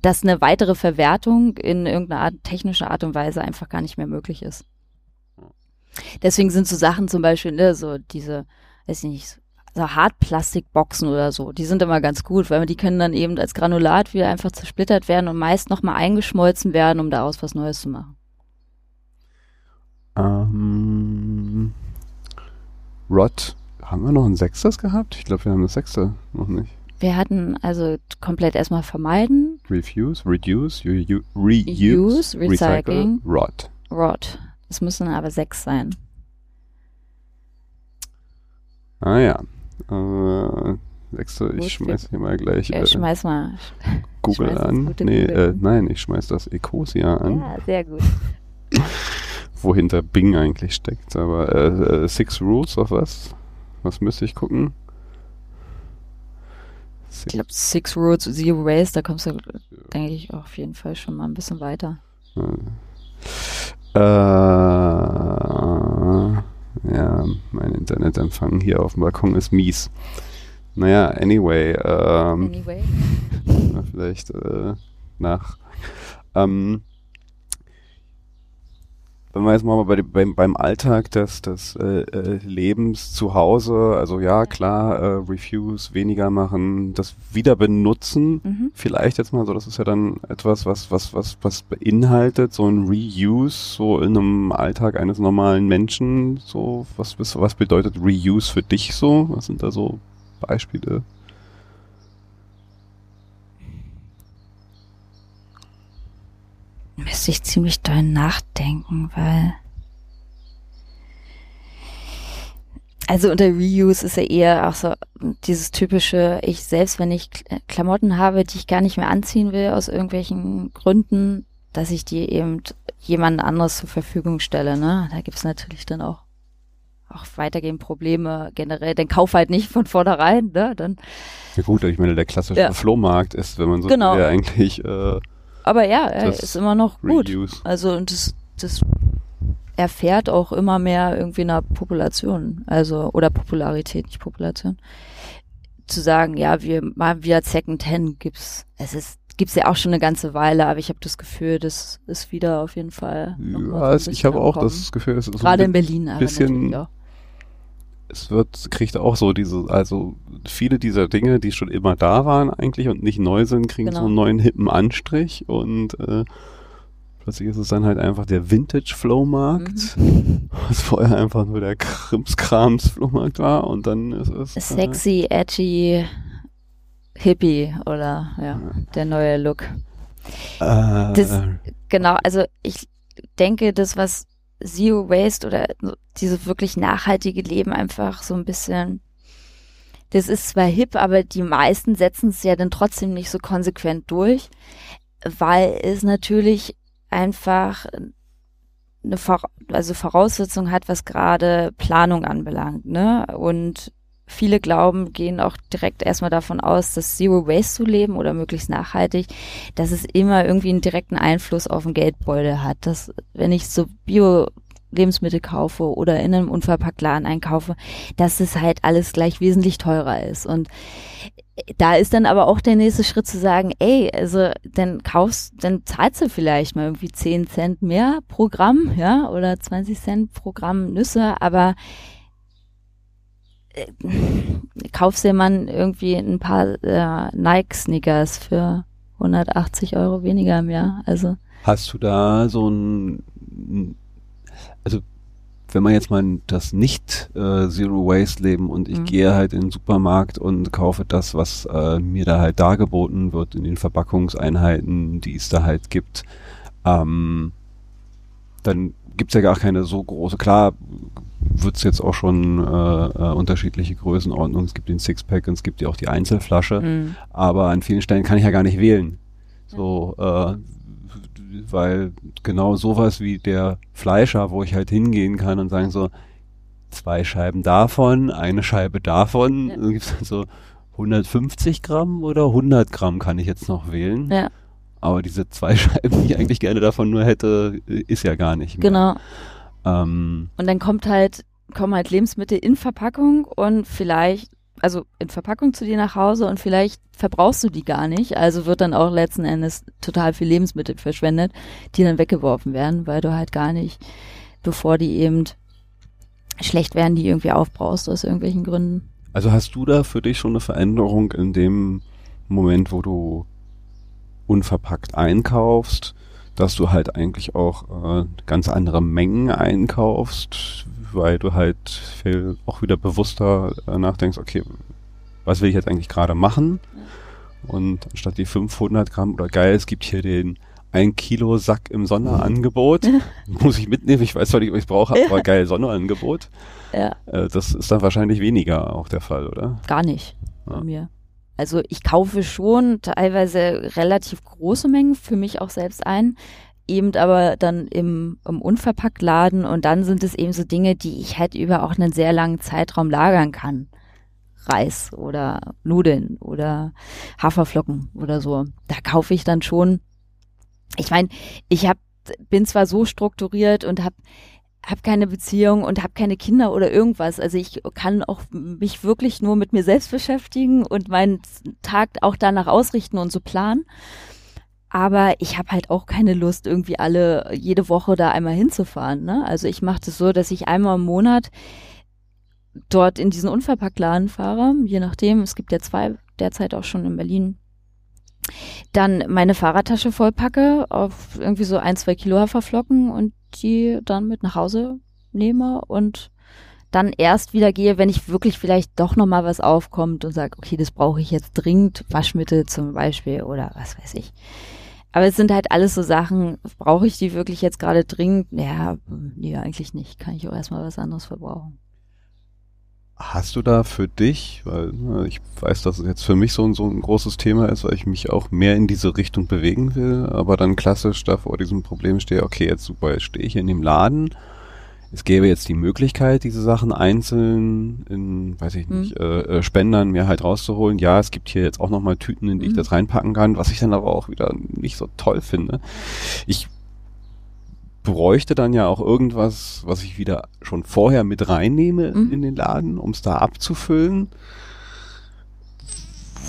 dass eine weitere Verwertung in irgendeiner Art, technischer Art und Weise einfach gar nicht mehr möglich ist. Deswegen sind so Sachen zum Beispiel, ne, so diese, weiß ich nicht, so Hartplastikboxen oder so, die sind immer ganz gut, weil die können dann eben als Granulat wieder einfach zersplittert werden und meist nochmal eingeschmolzen werden, um daraus was Neues zu machen. Ähm, Rod, haben wir noch ein Sechstes gehabt? Ich glaube, wir haben das Sechste noch nicht. Wir hatten also komplett erstmal vermeiden. Refuse, reduce, reuse, Use, Recycling. rot. Rot. Es müssen aber sechs sein. Ah ja. Äh, Sechste, ich schmeiß hier mal gleich äh, schmeiß mal. Google schmeiß an. Nee, Google äh, nein, ich schmeiß das Ecosia an, Ja, sehr gut. wo hinter Bing eigentlich steckt. Aber äh, äh, Six Rules of was? Was müsste ich gucken? Ich glaube, Six Roads, Zero Waste, da kommst du, denke ich, auf jeden Fall schon mal ein bisschen weiter. Äh, ja, mein Internetempfang hier auf dem Balkon ist mies. Naja, anyway, ähm, Anyway. vielleicht äh, nach. Ähm, wenn wir jetzt mal bei, dem- beim, beim Alltag des, des äh, äh, Lebens zu Hause, also ja, klar, äh, Reviews weniger machen, das wieder benutzen, Mhm. vielleicht jetzt mal so, das ist ja dann etwas, was, was, was, was beinhaltet, so ein Reuse, so in einem Alltag eines normalen Menschen, so, was was bedeutet Reuse für dich so? Was sind da so Beispiele? Müsste ich ziemlich doll nachdenken, weil. Also unter Reuse ist ja eher auch so dieses typische, ich selbst, wenn ich Kl- Klamotten habe, die ich gar nicht mehr anziehen will, aus irgendwelchen Gründen, dass ich die eben jemand anderes zur Verfügung stelle. Ne? Da gibt's natürlich dann auch, auch weitergehend Probleme generell. Dann kauf halt nicht von vornherein, ne? Dann Ja gut, ich meine, der klassische Ja. Flohmarkt ist, wenn man so Genau. eigentlich äh, Aber ja, er Das ist immer noch gut. Reuse. Also und das, das erfährt auch immer mehr irgendwie einer Population, also oder Popularität, nicht Population. Zu sagen, ja, wir mal wieder Second Hand gibt's. Es ist gibt's ja auch schon eine ganze Weile, aber ich habe das Gefühl, das ist wieder auf jeden Fall. so Ja, ein es, ich habe auch das Gefühl, es ist so gerade ein in Berlin, aber bisschen-. Es wird, kriegt auch so diese, also viele dieser Dinge, die schon immer da waren eigentlich und nicht neu sind, kriegen Genau. so einen neuen hippen Anstrich und äh, plötzlich ist es dann halt einfach der Vintage-Flohmarkt, Mhm. was vorher einfach nur der Krimskrams-Flohmarkt war und dann ist es äh, Sexy, edgy, hippie oder ja, der neue Look. äh, Das- Genau, also ich denke, das, was Zero Waste oder dieses wirklich nachhaltige Leben einfach so ein bisschen, das ist zwar hip, aber die meisten setzen es ja dann trotzdem nicht so konsequent durch, weil es natürlich einfach eine Vora also Voraussetzung hat, was gerade Planung anbelangt, ne? Und viele glauben, gehen auch direkt erstmal davon aus, dass Zero Waste zu leben oder möglichst nachhaltig, dass es immer irgendwie einen direkten Einfluss auf den Geldbeutel hat. Dass, wenn ich so Bio Lebensmittel kaufe oder in einem Unverpacktladen einkaufe, dass es halt alles gleich wesentlich teurer ist. Und da ist dann aber auch der nächste Schritt zu sagen, ey, also dann kaufst, dann zahlst du vielleicht mal irgendwie 10 Cent mehr pro Gramm, ja, oder 20 Cent pro Gramm Nüsse, aber kaufst dir man irgendwie ein paar äh, Nike-Sneakers für 180 Euro weniger im Jahr. Also Hast du da so ein, also wenn man jetzt mal das nicht äh, Zero Waste Leben und ich Mhm. gehe halt in den Supermarkt und kaufe das, was äh, mir da halt dargeboten wird in den Verpackungseinheiten, die es da halt gibt, ähm, dann gibt's ja gar keine so große, klar wird's jetzt auch schon äh, äh, unterschiedliche Größenordnungen, es gibt den Sixpack und es gibt ja auch die Einzelflasche, mh, aber an vielen Stellen kann ich ja gar nicht wählen. So, äh, weil genau sowas wie der Fleischer, wo ich halt hingehen kann und sagen so, zwei Scheiben davon, eine Scheibe davon, Ja. dann gibt's dann so 150 Gramm oder 100 Gramm kann ich jetzt noch wählen. ja, Aber diese zwei Scheiben, die ich eigentlich gerne davon nur hätte, ist ja gar nicht mehr. genau. Ähm, Und dann kommt halt, kommen halt Lebensmittel in Verpackung und vielleicht, also in Verpackung zu dir nach Hause und vielleicht verbrauchst du die gar nicht. Also wird dann auch letzten Endes total viel Lebensmittel verschwendet, die dann weggeworfen werden, weil du halt gar nicht, bevor die eben schlecht werden, die irgendwie aufbrauchst aus irgendwelchen Gründen. Also hast du da für dich schon eine Veränderung in dem Moment, wo du unverpackt einkaufst, dass du halt eigentlich auch äh, ganz andere Mengen einkaufst, weil du halt viel auch wieder bewusster äh, nachdenkst, okay, was will ich jetzt eigentlich gerade machen? Und anstatt die 500 Gramm oder geil, es gibt hier den ein Kilo Sack im Sonderangebot. Muss ich mitnehmen. Ich weiß zwar nicht, ob ich es brauche, aber geil, Sonderangebot. Ja. Äh, das ist dann wahrscheinlich weniger auch der Fall, oder? Gar nicht ja. bei mir. Also ich kaufe schon teilweise relativ große Mengen für mich auch selbst ein, eben aber dann im, im Unverpacktladen und dann sind es eben so Dinge, die ich halt über auch einen sehr langen Zeitraum lagern kann. Reis oder Nudeln oder Haferflocken oder so. Da kaufe ich dann schon. Ich meine, ich hab, bin zwar so strukturiert und habe hab keine Beziehung und habe keine Kinder oder irgendwas. Also ich kann auch mich wirklich nur mit mir selbst beschäftigen und meinen Tag auch danach ausrichten und so planen. Aber ich habe halt auch keine Lust, irgendwie alle jede Woche da einmal hinzufahren. Ne? Also ich mache das so, dass ich einmal im Monat dort in diesen Unverpacktladen fahre, je nachdem. Es gibt ja zwei derzeit auch schon in Berlin. Dann meine Fahrradtasche vollpacke auf irgendwie so ein, zwei Kilo Haferflocken und die dann mit nach Hause nehme und dann erst wieder gehe, wenn ich wirklich vielleicht doch nochmal was aufkommt und sage, okay, das brauche ich jetzt dringend, Waschmittel zum Beispiel oder was weiß ich. Aber es sind halt alles so Sachen, brauche ich die wirklich jetzt gerade dringend? Ja, nee, eigentlich nicht. Kann ich auch erstmal was anderes verbrauchen. Hast du da für dich, weil ne, ich weiß, dass es jetzt für mich so ein, so ein großes Thema ist, weil ich mich auch mehr in diese Richtung bewegen will, aber dann klassisch da vor diesem Problem stehe, okay, jetzt super, stehe ich in dem Laden, es gäbe jetzt die Möglichkeit, diese Sachen einzeln in, weiß ich nicht, mhm. äh, Spendern mir halt rauszuholen. Ja, es gibt hier jetzt auch nochmal Tüten, in die mhm. ich das reinpacken kann, was ich dann aber auch wieder nicht so toll finde. Ich bräuchte dann ja auch irgendwas, was ich wieder schon vorher mit reinnehme mhm. in den Laden, um es da abzufüllen.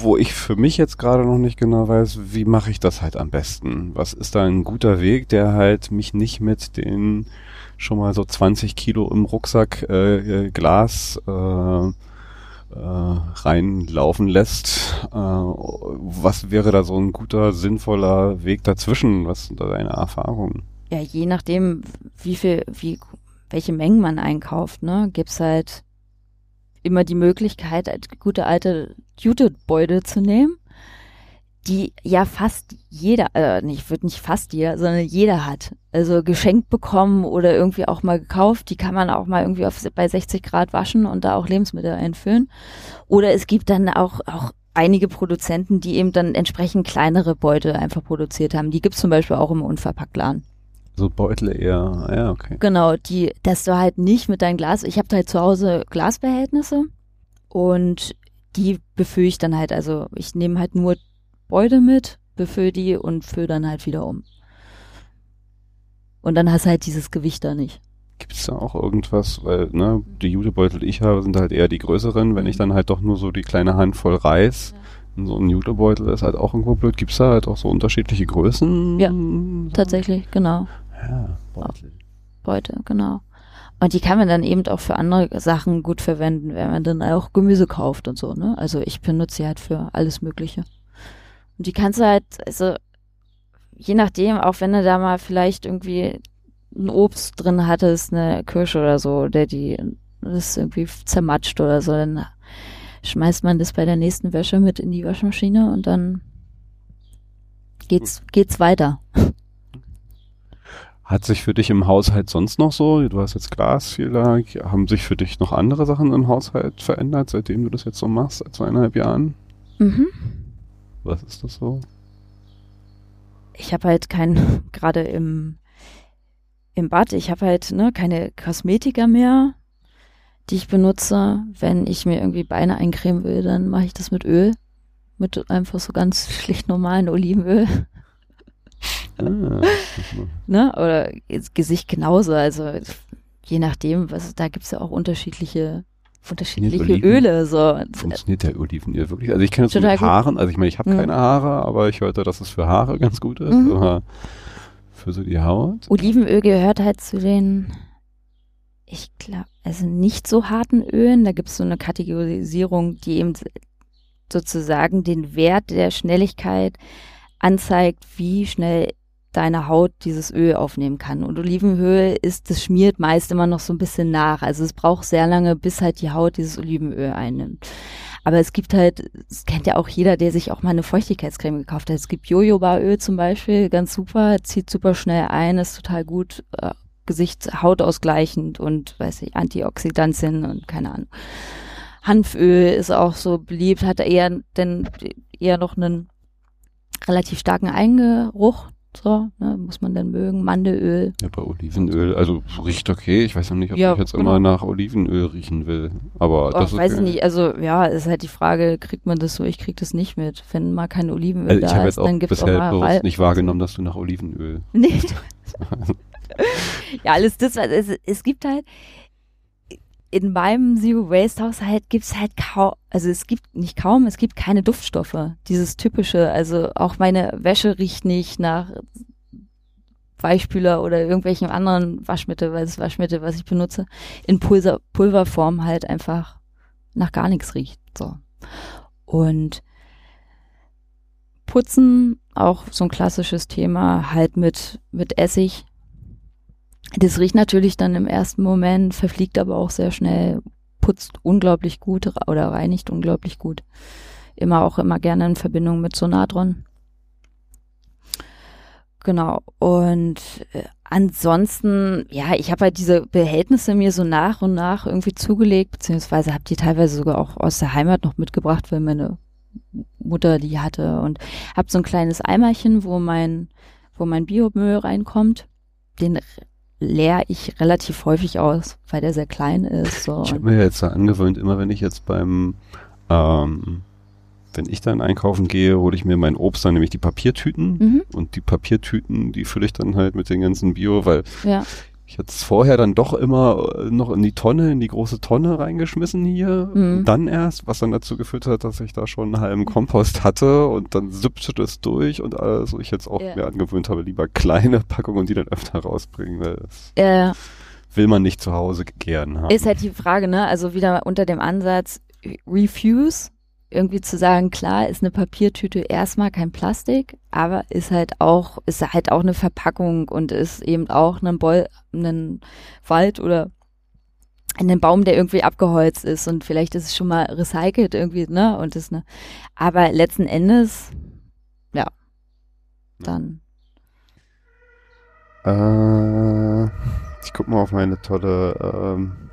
Wo ich für mich jetzt gerade noch nicht genau weiß, wie mache ich das halt am besten? Was ist da ein guter Weg, der halt mich nicht mit den schon mal so 20 Kilo im Rucksack äh, äh, Glas äh, äh, reinlaufen lässt. Äh, was wäre da so ein guter, sinnvoller Weg dazwischen? Was sind da deine Erfahrungen? ja, je nachdem, wie viel, wie, welche Mengen man einkauft, ne, gibt's halt immer die Möglichkeit, gute alte Jutebeutel zu nehmen, die ja fast jeder, äh, nicht, wird nicht fast jeder, sondern jeder hat. Also geschenkt bekommen oder irgendwie auch mal gekauft. Die kann man auch mal irgendwie auf, bei 60 Grad waschen und da auch Lebensmittel einfüllen. Oder es gibt dann auch, auch einige Produzenten, die eben dann entsprechend kleinere Beutel einfach produziert haben. Die gibt's zum Beispiel auch im Unverpacktladen. So Beutel eher, ja, okay. Genau, die, dass du halt nicht mit deinem Glas, ich habe halt zu Hause Glasbehältnisse und die befülle ich dann halt, also ich nehme halt nur Beutel mit, befülle die und fülle dann halt wieder um. Und dann hast du halt dieses Gewicht da nicht. Gibt es da auch irgendwas, weil, ne, die Jutebeutel, die ich habe, sind halt eher die größeren, wenn ich mhm. dann halt doch nur so die kleine Handvoll Reis ja so ein Jutebeutel ist halt auch irgendwo blöd. Gibt es da halt auch so unterschiedliche Größen? Ja, tatsächlich, genau. Ja, Beutel. Beutel, genau. Und die kann man dann eben auch für andere Sachen gut verwenden, wenn man dann auch Gemüse kauft und so, ne? Also ich benutze sie halt für alles Mögliche. Und die kannst du halt, also je nachdem, auch wenn du da mal vielleicht irgendwie ein Obst drin hattest, eine Kirsche oder so, der die das irgendwie zermatscht oder so, dann schmeißt man das bei der nächsten Wäsche mit in die Waschmaschine und dann geht's, geht's weiter. Hat sich für dich im Haushalt sonst noch so, du hast jetzt Glas viel da, haben sich für dich noch andere Sachen im Haushalt verändert, seitdem du das jetzt so machst, seit zweieinhalb Jahren? Mhm. Was ist das so? Ich habe halt kein, gerade im, im Bad, ich habe halt ne, keine Kosmetika mehr, die ich benutze. Wenn ich mir irgendwie Beine eincremen will, dann mache ich das mit Öl. Mit einfach so ganz schlicht normalen Olivenöl. Ah. ne? Oder Gesicht genauso. Also je nachdem, was da gibt's ja auch unterschiedliche unterschiedliche Öle. So. Funktioniert der Olivenöl wirklich? Also ich kenne es mit Haaren, also ich meine, ich habe mhm. keine Haare, aber ich hörte, dass es für Haare ganz gut ist. Mhm. für so die Haut. Olivenöl gehört halt zu den ich glaube, also nicht so harten Ölen. Da gibt es so eine Kategorisierung, die eben sozusagen den Wert der Schnelligkeit anzeigt, wie schnell deine Haut dieses Öl aufnehmen kann. Und Olivenöl ist, das schmiert meist immer noch so ein bisschen nach. Also es braucht sehr lange, bis halt die Haut dieses Olivenöl einnimmt. Aber es gibt halt, das kennt ja auch jeder, der sich auch mal eine Feuchtigkeitscreme gekauft hat. Es gibt Jojobaöl zum Beispiel, ganz super, zieht super schnell ein, ist total gut, äh, Gesicht, Hautausgleichend und, weiß ich, Antioxidantien und keine Ahnung. Hanföl ist auch so beliebt, hat eher, denn eher noch einen relativ starken Eingeruch, so, ne, muss man dann mögen. Mandelöl. Ja, bei Olivenöl, also riecht okay. Ich weiß noch nicht, ob Ja, ich jetzt genau. immer nach Olivenöl riechen will. Aber Oh, das ist weiß ich okay. nicht, also ja, ist halt die Frage, kriegt man das so? Ich krieg das nicht mit. Wenn mal kein Olivenöl Also ich da habe ist, jetzt auch dann auch bisher bewusst Wal- nicht wahrgenommen, dass du nach Olivenöl. Nee. ja, alles das, was es, es gibt halt in meinem Zero Waste Haushalt gibt's halt kaum, also es gibt nicht kaum, es gibt keine Duftstoffe. Dieses typische, also auch meine Wäsche riecht nicht nach Weichspüler oder irgendwelchen anderen Waschmittel, weil das Waschmittel, was ich benutze, in Pulver, Pulverform halt einfach nach gar nichts riecht. So. Und Putzen, auch so ein klassisches Thema, halt mit, mit Essig. Das riecht natürlich dann im ersten Moment, verfliegt aber auch sehr schnell, putzt unglaublich gut oder reinigt unglaublich gut. Immer auch immer gerne in Verbindung mit Sonatron. Genau. Und äh, ansonsten, ja, ich habe halt diese Behältnisse mir so nach und nach irgendwie zugelegt, beziehungsweise habe die teilweise sogar auch aus der Heimat noch mitgebracht, weil meine Mutter die hatte und habe so ein kleines Eimerchen, wo mein, wo mein Biomüll reinkommt. Den leer ich relativ häufig aus, weil der sehr klein ist. So. Ich habe mir jetzt angewöhnt, immer wenn ich jetzt beim, ähm, wenn ich dann einkaufen gehe, hole ich mir mein Obst dann nämlich die Papiertüten. Mhm, Und die Papiertüten, die fülle ich dann halt mit den ganzen Bio, weil ja. Ich hatte es vorher dann doch immer äh, noch in die Tonne, in die große Tonne reingeschmissen hier. Mhm. Dann erst, was dann dazu geführt hat, dass ich da schon einen halben Kompost hatte und dann süppte das durch und alles. Und ich jetzt auch Ja. mir angewöhnt habe, lieber kleine Packungen und die dann öfter rausbringen, weil das Äh, will man nicht zu Hause gern haben. ist halt die Frage, ne? Also wieder unter dem Ansatz Refuse, irgendwie zu sagen, klar, ist eine Papiertüte erstmal kein Plastik, aber ist halt auch, ist halt auch eine Verpackung und ist eben auch ein, Bol Wald oder ein Baum, der irgendwie abgeholzt ist und vielleicht ist es schon mal recycelt irgendwie, ne? Und ist ne, aber letzten Endes, ja, dann. Äh, ich guck mal auf meine tolle. Ähm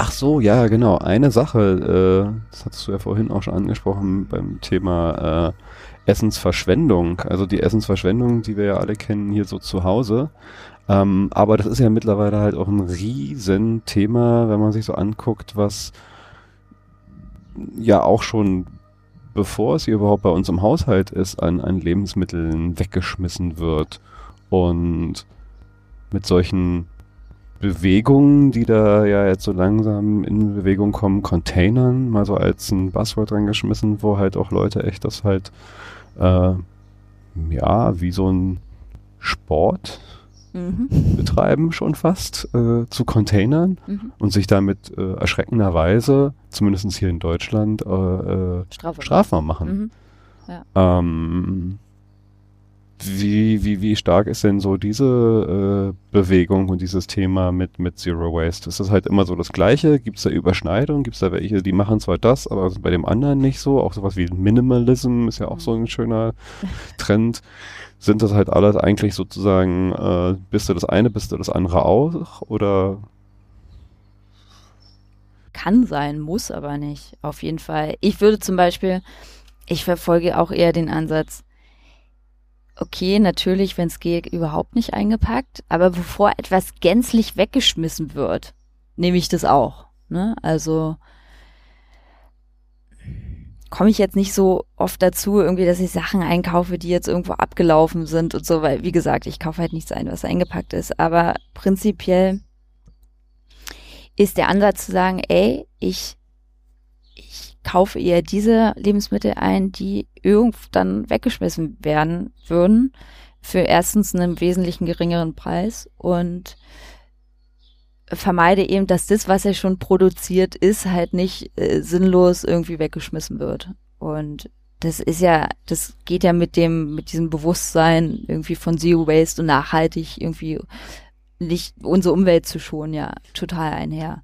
Ach so, ja, genau. Eine Sache, äh, das hattest du ja vorhin auch schon angesprochen beim Thema äh, Essensverschwendung. Also die Essensverschwendung, die wir ja alle kennen hier so zu Hause. Ähm, aber das ist ja mittlerweile halt auch ein riesen Thema, wenn man sich so anguckt, was ja auch schon bevor es hier überhaupt bei uns im Haushalt ist, an, an Lebensmitteln weggeschmissen wird. Und mit solchen Bewegungen, die da ja jetzt so langsam in Bewegung kommen, Containern, mal so als ein Buzzword reingeschmissen, wo halt auch Leute echt das halt, äh, ja, wie so ein Sport Mhm. betreiben schon fast, äh, zu Containern Mhm. und sich damit äh, erschreckenderweise, zumindest hier in Deutschland, äh, äh, strafbar machen. Mhm. Ähm, wie, wie, wie stark ist denn so diese äh, Bewegung und dieses Thema mit, mit Zero Waste? Ist das halt immer so das Gleiche? Gibt es da Überschneidungen? Gibt es da welche, die machen zwar das, aber bei dem anderen nicht so? Auch sowas wie Minimalism ist ja auch so ein schöner Trend. Sind das halt alles eigentlich sozusagen, äh, bist du das eine, bist du das andere auch? Oder Kann sein, muss aber nicht. Auf jeden Fall. Ich würde zum Beispiel, ich verfolge auch eher den Ansatz, okay, natürlich, wenn es geht, überhaupt nicht eingepackt, aber bevor etwas gänzlich weggeschmissen wird, nehme ich das auch. Ne? Also komme ich jetzt nicht so oft dazu, irgendwie, dass ich Sachen einkaufe, die jetzt irgendwo abgelaufen sind und so, weil, wie gesagt, ich kaufe halt nichts ein, was eingepackt ist. Aber prinzipiell ist der Ansatz zu sagen, ey, ich, ich kaufe eher diese Lebensmittel ein, die irgend dann weggeschmissen werden würden, für erstens einen wesentlichen geringeren Preis und vermeide eben, dass das, was er schon produziert ist, halt nicht äh, sinnlos irgendwie weggeschmissen wird. Und das ist ja, das geht ja mit dem, mit diesem Bewusstsein irgendwie von Zero Waste und nachhaltig irgendwie nicht unsere Umwelt zu schonen, ja, total einher.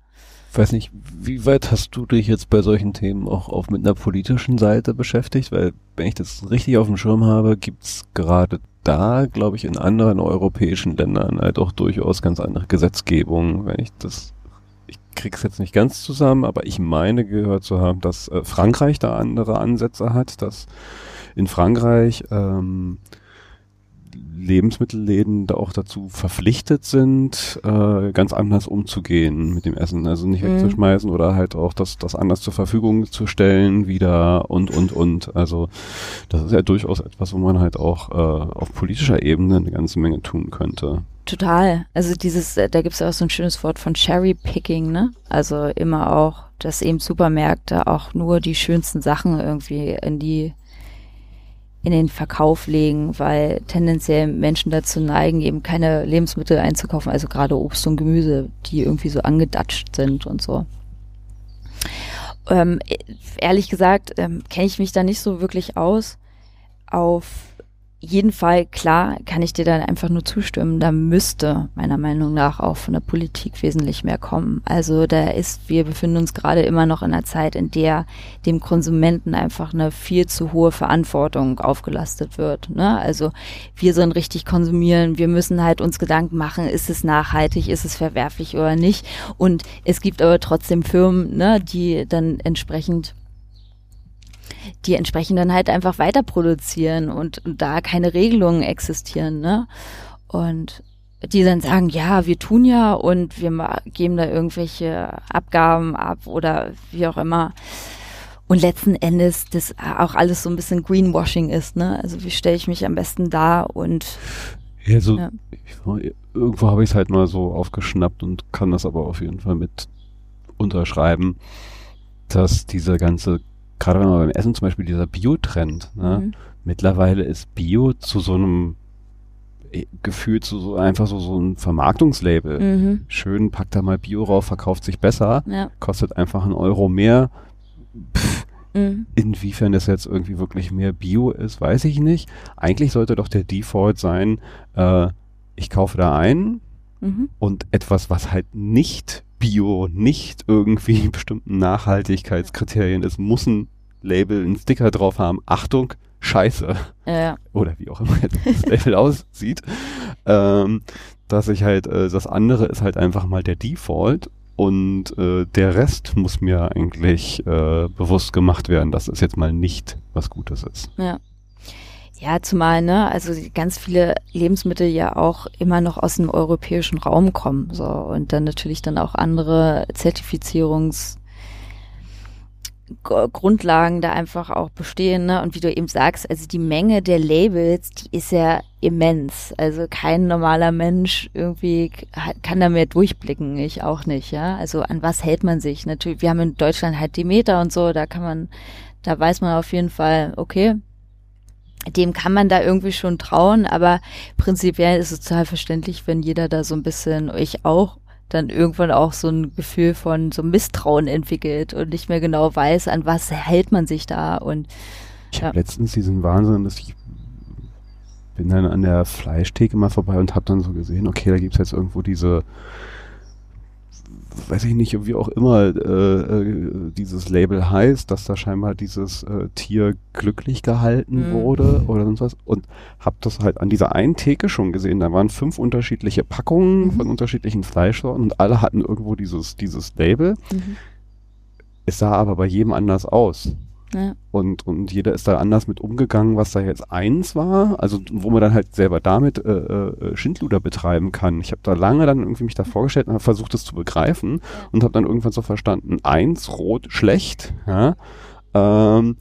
Weiß nicht, wie weit hast du dich jetzt bei solchen Themen auch auf mit einer politischen Seite beschäftigt? Weil, wenn ich das richtig auf dem Schirm habe, gibt's gerade da, glaube ich, in anderen europäischen Ländern halt auch durchaus ganz andere Gesetzgebungen, wenn ich das ich krieg's jetzt nicht ganz zusammen, aber ich meine gehört zu haben, dass äh, Frankreich da andere Ansätze hat, dass in Frankreich ähm, Lebensmittelläden da auch dazu verpflichtet sind, äh, ganz anders umzugehen mit dem Essen. Also nicht mhm. wegzuschmeißen oder halt auch das, das anders zur Verfügung zu stellen wieder und, und, und. Also das ist ja durchaus etwas, wo man halt auch äh, auf politischer Ebene eine ganze Menge tun könnte. Total. Also dieses, äh, da gibt es auch so ein schönes Wort von Cherry Picking, ne? Also immer auch, dass eben Supermärkte auch nur die schönsten Sachen irgendwie in die in den Verkauf legen, weil tendenziell Menschen dazu neigen, eben keine Lebensmittel einzukaufen, also gerade Obst und Gemüse, die irgendwie so angedatscht sind und so. Ähm, ehrlich gesagt, ähm, kenne ich mich da nicht so wirklich aus. Auf jeden Fall, klar, kann ich dir dann einfach nur zustimmen. Da müsste meiner Meinung nach auch von der Politik wesentlich mehr kommen. Also da ist, wir befinden uns gerade immer noch in einer Zeit, in der dem Konsumenten einfach eine viel zu hohe Verantwortung aufgelastet wird. Ne? Also wir sollen richtig konsumieren. Wir müssen halt uns Gedanken machen, ist es nachhaltig, ist es verwerflich oder nicht. Und es gibt aber trotzdem Firmen, ne, die dann entsprechend die entsprechend dann halt einfach weiter produzieren und, und da keine Regelungen existieren, ne? Und die dann sagen, ja, wir tun ja und wir geben da irgendwelche Abgaben ab oder wie auch immer. Und letzten Endes das auch alles so ein bisschen Greenwashing ist, ne? Also wie stelle ich mich am besten da und ja, so ja. Ich, irgendwo habe ich es halt mal so aufgeschnappt und kann das aber auf jeden Fall mit unterschreiben, dass diese ganze gerade wenn man beim Essen zum Beispiel dieser Bio-Trend, ne? Mhm. mittlerweile ist Bio zu so einem äh, Gefühl zu so einfach so, so ein Vermarktungslabel. Mhm. Schön, packt da mal Bio rauf, verkauft sich besser, ja. kostet einfach einen Euro mehr. Pff, mhm. Inwiefern das jetzt irgendwie wirklich mehr Bio ist, weiß ich nicht. Eigentlich sollte doch der Default sein, äh, ich kaufe da ein mhm. und etwas, was halt nicht Bio, nicht irgendwie bestimmten Nachhaltigkeitskriterien ist, muss ein Label, einen Sticker drauf haben. Achtung, Scheiße. Ja. Oder wie auch immer das Label aussieht. Ähm, dass ich halt, äh, das andere ist halt einfach mal der Default und äh, der Rest muss mir eigentlich äh, bewusst gemacht werden, dass es jetzt mal nicht was Gutes ist. Ja. Ja, zumal, ne, also ganz viele Lebensmittel ja auch immer noch aus dem europäischen Raum kommen, so, und dann natürlich dann auch andere Zertifizierungs- Grundlagen da einfach auch bestehen, ne? Und wie du eben sagst, also die Menge der Labels, die ist ja immens. Also kein normaler Mensch irgendwie kann da mehr durchblicken, ich auch nicht, ja. Also an was hält man sich? Natürlich, wir haben in Deutschland halt die Meter und so, da kann man, da weiß man auf jeden Fall, okay, dem kann man da irgendwie schon trauen, aber prinzipiell ist es total verständlich, wenn jeder da so ein bisschen, ich auch, dann irgendwann auch so ein Gefühl von so Misstrauen entwickelt und nicht mehr genau weiß, an was hält man sich da und ich ja. habe letztens diesen Wahnsinn, dass ich bin dann an der Fleischtheke mal vorbei und habe dann so gesehen, okay, da gibt's jetzt irgendwo diese weiß ich nicht, wie auch immer äh, äh, dieses Label heißt, dass da scheinbar dieses äh, Tier glücklich gehalten mhm. wurde oder sonst was. Und hab das halt an dieser einen Theke schon gesehen. Da waren fünf unterschiedliche Packungen mhm. von unterschiedlichen Fleischsorten und alle hatten irgendwo dieses, dieses Label. Mhm. Es sah aber bei jedem anders aus. Ja. Und, und jeder ist da anders mit umgegangen, was da jetzt eins war, also wo man dann halt selber damit äh, äh, Schindluder betreiben kann. Ich habe da lange dann irgendwie mich da vorgestellt und habe versucht, das zu begreifen und habe dann irgendwann so verstanden, eins, rot, schlecht, ja, ähm,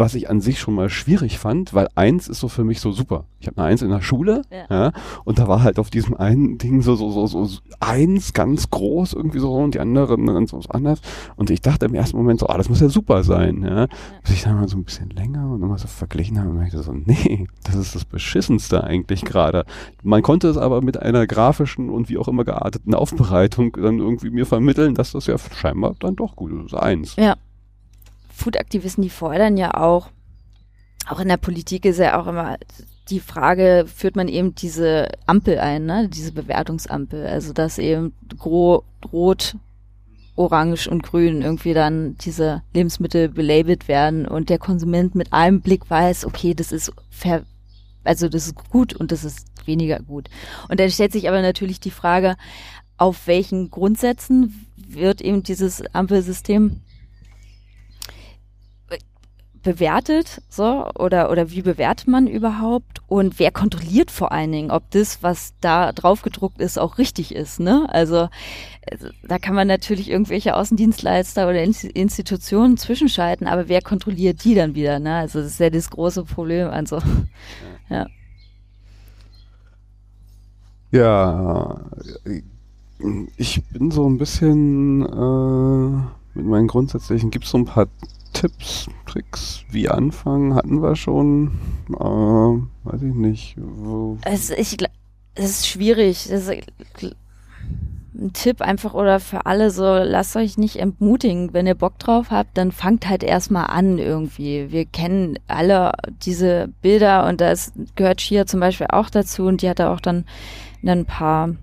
was ich an sich schon mal schwierig fand, weil eins ist so für mich so super. Ich habe eine Eins in der Schule, ja. ja. und da war halt auf diesem einen Ding so so so so eins ganz groß irgendwie so und die anderen ganz was anders. Und ich dachte im ersten Moment so, ah, das muss ja super sein, ja. ja. Bis ich dann mal so ein bisschen länger und nochmal so verglichen habe und dachte so, nee, das ist das beschissenste eigentlich gerade. Man konnte es aber mit einer grafischen und wie auch immer gearteten Aufbereitung dann irgendwie mir vermitteln, dass das ja scheinbar dann doch gut ist. Eins. Ja. Food-Aktivisten, die fordern ja auch, auch in der Politik ist ja auch immer die Frage, führt man eben diese Ampel ein, ne? diese Bewertungsampel, also dass eben gro rot, orange und grün irgendwie dann diese Lebensmittel belabelt werden und der Konsument mit einem Blick weiß, okay, das ist ver also das ist gut und das ist weniger gut. Und dann stellt sich aber natürlich die Frage, auf welchen Grundsätzen wird eben dieses Ampelsystem bewertet, so, oder, oder wie bewertet man überhaupt und wer kontrolliert vor allen Dingen, ob das, was da drauf gedruckt ist, auch richtig ist, ne? Also, also da kann man natürlich irgendwelche Außendienstleister oder Institutionen zwischenschalten, aber wer kontrolliert die dann wieder, ne? Also, das ist ja das große Problem, also, ja. Ja, ich bin so ein bisschen äh, mit meinen grundsätzlichen, gibt es so ein paar Tipps, Tricks, wie anfangen, hatten wir schon. Äh, weiß ich nicht. Es, ich, es ist schwierig. Das ist ein Tipp einfach oder für alle so, lasst euch nicht entmutigen. Wenn ihr Bock drauf habt, dann fangt halt erstmal an irgendwie. Wir kennen alle diese Bilder und das gehört Shia zum Beispiel auch dazu und die hat da auch dann ein paar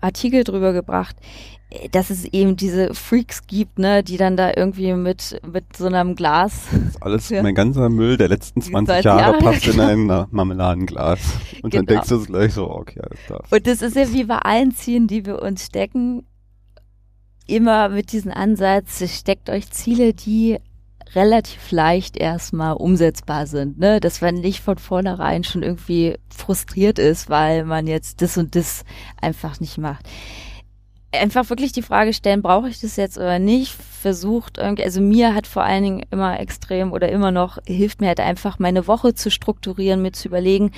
Artikel drüber gebracht dass es eben diese Freaks gibt, ne, die dann da irgendwie mit, mit so einem Glas. alles, ja. mein ganzer Müll der letzten 20 Jahre, Jahre passt in ein Marmeladenglas. Und genau. dann denkst du gleich so, okay, alles klar. Und das ist ja wie bei allen Zielen, die wir uns stecken, immer mit diesem Ansatz, steckt euch Ziele, die relativ leicht erstmal umsetzbar sind, ne? Dass man nicht von vornherein schon irgendwie frustriert ist, weil man jetzt das und das einfach nicht macht einfach wirklich die Frage stellen, brauche ich das jetzt oder nicht? Versucht irgendwie, also mir hat vor allen Dingen immer extrem oder immer noch hilft mir halt einfach meine Woche zu strukturieren, mir zu überlegen,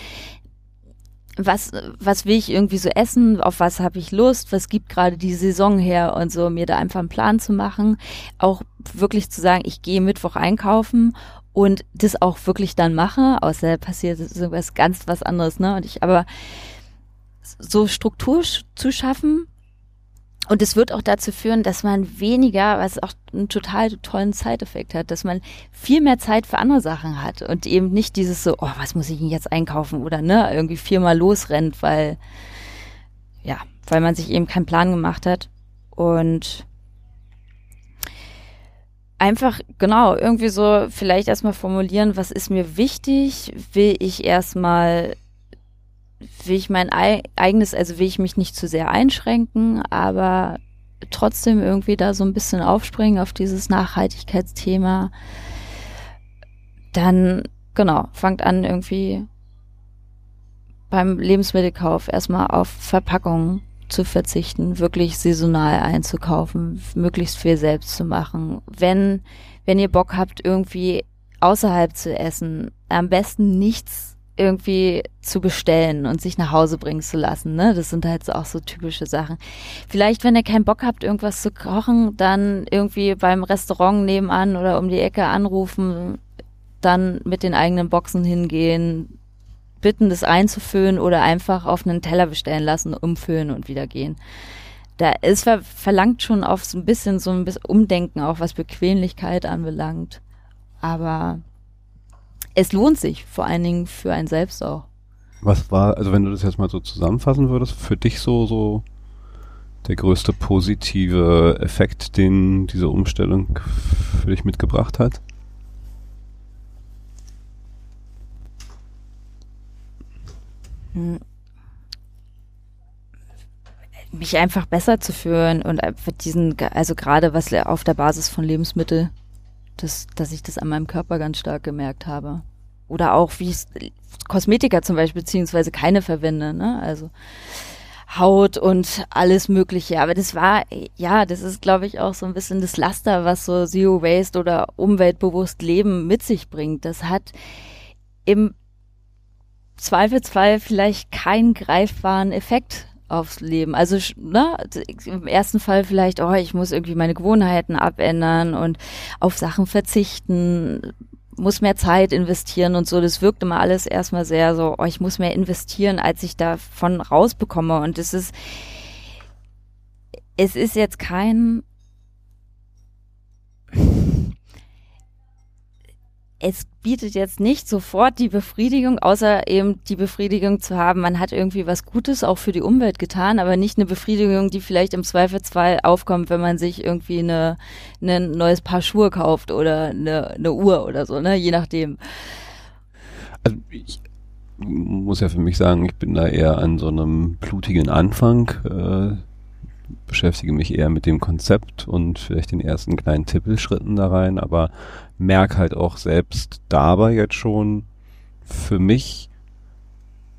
was, was will ich irgendwie so essen, auf was habe ich Lust, was gibt gerade die Saison her? Und so, mir da einfach einen Plan zu machen, auch wirklich zu sagen, ich gehe Mittwoch einkaufen und das auch wirklich dann mache, außer passiert so was ganz was anderes, ne? Und ich aber so Struktur zu schaffen, und es wird auch dazu führen, dass man weniger, was auch einen total tollen Zeiteffekt hat, dass man viel mehr Zeit für andere Sachen hat und eben nicht dieses so, oh, was muss ich denn jetzt einkaufen oder ne, irgendwie viermal losrennt, weil, ja, weil man sich eben keinen Plan gemacht hat. Und einfach, genau, irgendwie so vielleicht erstmal formulieren, was ist mir wichtig? Will ich erstmal will ich mein eigenes, also will ich mich nicht zu sehr einschränken, aber trotzdem irgendwie da so ein bisschen aufspringen auf dieses Nachhaltigkeitsthema. Dann, genau, fangt an irgendwie beim Lebensmittelkauf erstmal auf Verpackungen zu verzichten, wirklich saisonal einzukaufen, möglichst viel selbst zu machen. Wenn, wenn ihr Bock habt, irgendwie außerhalb zu essen, am besten nichts irgendwie zu bestellen und sich nach Hause bringen zu lassen. Ne? Das sind halt so auch so typische Sachen. Vielleicht, wenn ihr keinen Bock habt, irgendwas zu kochen, dann irgendwie beim Restaurant nebenan oder um die Ecke anrufen, dann mit den eigenen Boxen hingehen, bitten, das einzufüllen oder einfach auf einen Teller bestellen lassen, umfüllen und wieder gehen. Da ist ver verlangt schon auf so ein bisschen so ein bisschen Umdenken, auch was Bequemlichkeit anbelangt. Aber es lohnt sich, vor allen Dingen für einen selbst auch. Was war, also wenn du das jetzt mal so zusammenfassen würdest, für dich so, so der größte positive Effekt, den diese Umstellung für dich mitgebracht hat? Hm. Mich einfach besser zu fühlen und diesen, also gerade was auf der Basis von Lebensmitteln das, dass ich das an meinem Körper ganz stark gemerkt habe. Oder auch, wie ich Kosmetika zum Beispiel, beziehungsweise keine verwende, ne? Also Haut und alles Mögliche. Aber das war, ja, das ist, glaube ich, auch so ein bisschen das Laster, was so Zero Waste oder umweltbewusst Leben mit sich bringt. Das hat im Zweifelsfall vielleicht keinen greifbaren Effekt aufs Leben. Also ne, im ersten Fall vielleicht, oh, ich muss irgendwie meine Gewohnheiten abändern und auf Sachen verzichten, muss mehr Zeit investieren und so. Das wirkt immer alles erstmal sehr so, oh, ich muss mehr investieren, als ich davon rausbekomme. Und es ist, es ist jetzt kein es bietet jetzt nicht sofort die Befriedigung, außer eben die Befriedigung zu haben, man hat irgendwie was Gutes auch für die Umwelt getan, aber nicht eine Befriedigung, die vielleicht im Zweifelsfall aufkommt, wenn man sich irgendwie eine, ein neues Paar Schuhe kauft oder eine, eine Uhr oder so, ne, je nachdem. Also ich muss ja für mich sagen, ich bin da eher an so einem blutigen Anfang, äh, beschäftige mich eher mit dem Konzept und vielleicht den ersten kleinen Tippelschritten da rein, aber merke halt auch selbst dabei jetzt schon für mich,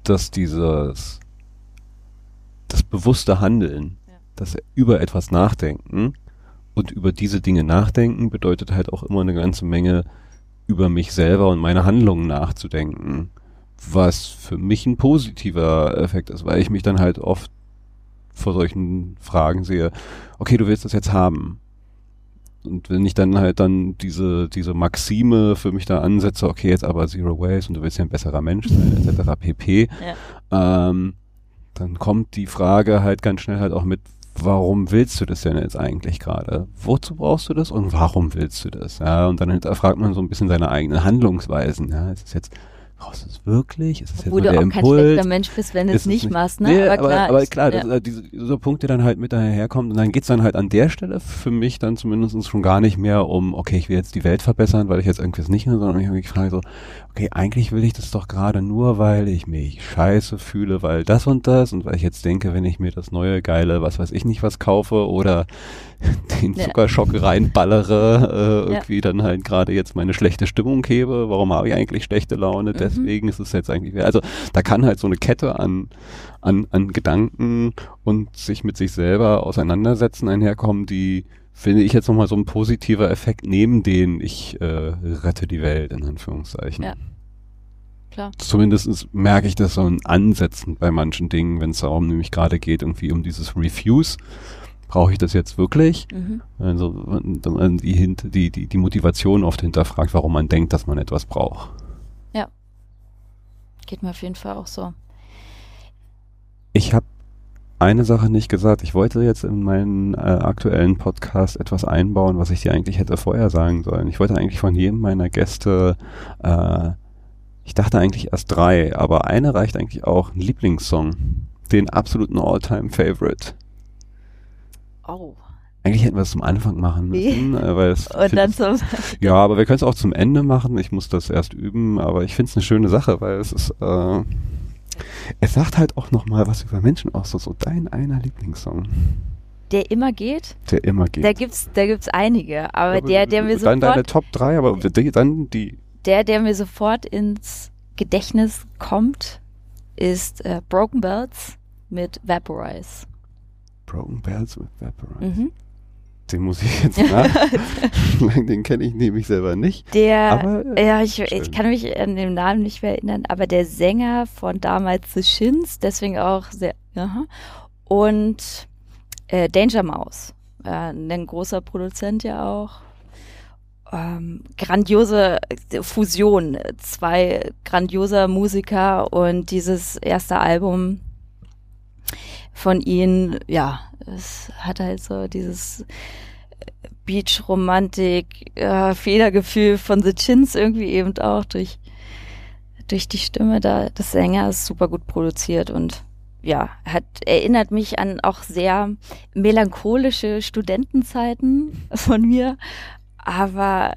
dass dieses das bewusste Handeln, ja. das über etwas nachdenken und über diese Dinge nachdenken bedeutet halt auch immer eine ganze Menge über mich selber und meine Handlungen nachzudenken, was für mich ein positiver Effekt ist, weil ich mich dann halt oft vor solchen Fragen sehe, okay, du willst das jetzt haben und wenn ich dann halt dann diese, diese Maxime für mich da ansetze, okay, jetzt aber Zero Waste und du willst ja ein besserer Mensch sein, etc. pp, ja. ähm, dann kommt die Frage halt ganz schnell halt auch mit, warum willst du das denn jetzt eigentlich gerade? Wozu brauchst du das und warum willst du das? Ja, und dann hinterfragt man so ein bisschen seine eigenen Handlungsweisen. Ja, ist es jetzt brauchst du es wirklich? Ist es jetzt nur du auch Impuls? kein schlechter Mensch bist, wenn du es nicht, nicht machst, ne? Nee, aber klar, aber, klar ja. Äh, dieser, dieser Punkt, der dann halt mit daherkommt und dann geht's dann halt an der Stelle für mich dann zumindest schon gar nicht mehr um, okay, ich will jetzt die Welt verbessern, weil ich jetzt irgendwas nicht mehr, sondern ich habe mich gefragt so, okay, eigentlich will ich das doch gerade nur, weil ich mich scheiße fühle, weil das und das und weil ich jetzt denke, wenn ich mir das neue geile, was weiß ich nicht was kaufe oder den Zuckerschock ja. reinballere, äh, irgendwie ja. dann halt gerade jetzt meine schlechte Stimmung hebe. Warum habe ich eigentlich schlechte Laune? Mhm. Deswegen ist es jetzt eigentlich, also da kann halt so eine Kette an, an, an Gedanken und sich mit sich selber auseinandersetzen einherkommen, die finde ich jetzt nochmal so ein positiver Effekt neben den ich äh, rette die Welt in Anführungszeichen. Ja. Klar. Zumindest merke ich das so in Ansätzen bei manchen Dingen, wenn es darum nämlich gerade geht, irgendwie um dieses Refuse brauche ich das jetzt wirklich? Mhm. Also die, die, die, die Motivation oft hinterfragt, warum man denkt, dass man etwas braucht. Ja. Geht mir auf jeden Fall auch so. Ich habe eine Sache nicht gesagt. Ich wollte jetzt in meinen äh, aktuellen Podcast etwas einbauen, was ich dir eigentlich hätte vorher sagen sollen. Ich wollte eigentlich von jedem meiner Gäste, äh, ich dachte eigentlich erst drei, aber eine reicht eigentlich auch, ein Lieblingssong. Den absoluten All-Time-Favorite. Oh. Eigentlich hätten wir es zum Anfang machen müssen, äh, weil es und dann zum ja, aber wir können es auch zum Ende machen. Ich muss das erst üben, aber ich finde es eine schöne Sache, weil es ist äh, es sagt halt auch noch mal was über Menschen aus, so, so dein einer Lieblingssong. Der immer geht? Der immer geht. Da gibt's, da gibt's einige, aber ja, der, der mir sofort. Dann deine Top 3, aber die, dann die. Der, der mir sofort ins Gedächtnis kommt, ist äh, Broken Bells mit Vaporize. Broken Bells with Vaporize. Mhm. Den muss ich jetzt nach. den kenne ich nämlich selber nicht. Der, aber, äh, ja, ich, ich, kann mich an den Namen nicht mehr erinnern, aber der Sänger von damals The Shins, deswegen auch sehr, aha, und äh, Danger Mouse, äh, ein großer Produzent ja auch. Ähm, grandiose Fusion, zwei grandioser Musiker und dieses erste Album von ihnen, ja, es hat halt so dieses Beach-Romantik, äh, Federgefühl von The Chins irgendwie eben auch durch, durch die Stimme da des Sängers super gut produziert und ja, hat, erinnert mich an auch sehr melancholische Studentenzeiten von mir, aber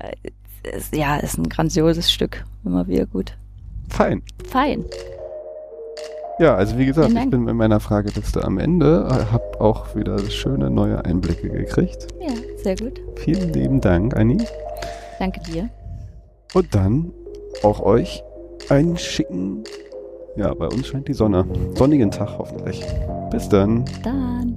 ja, ist ein grandioses Stück, immer wieder gut. Fein. Fein. Ja, also wie gesagt, ich bin mit meiner Frageliste am Ende, habe auch wieder schöne neue Einblicke gekriegt. Ja, sehr gut. Vielen lieben Dank, Anni. Danke dir. Und dann auch euch einen schicken Ja, bei uns scheint die Sonne. Sonnigen Tag hoffentlich. Bis dann. Dann.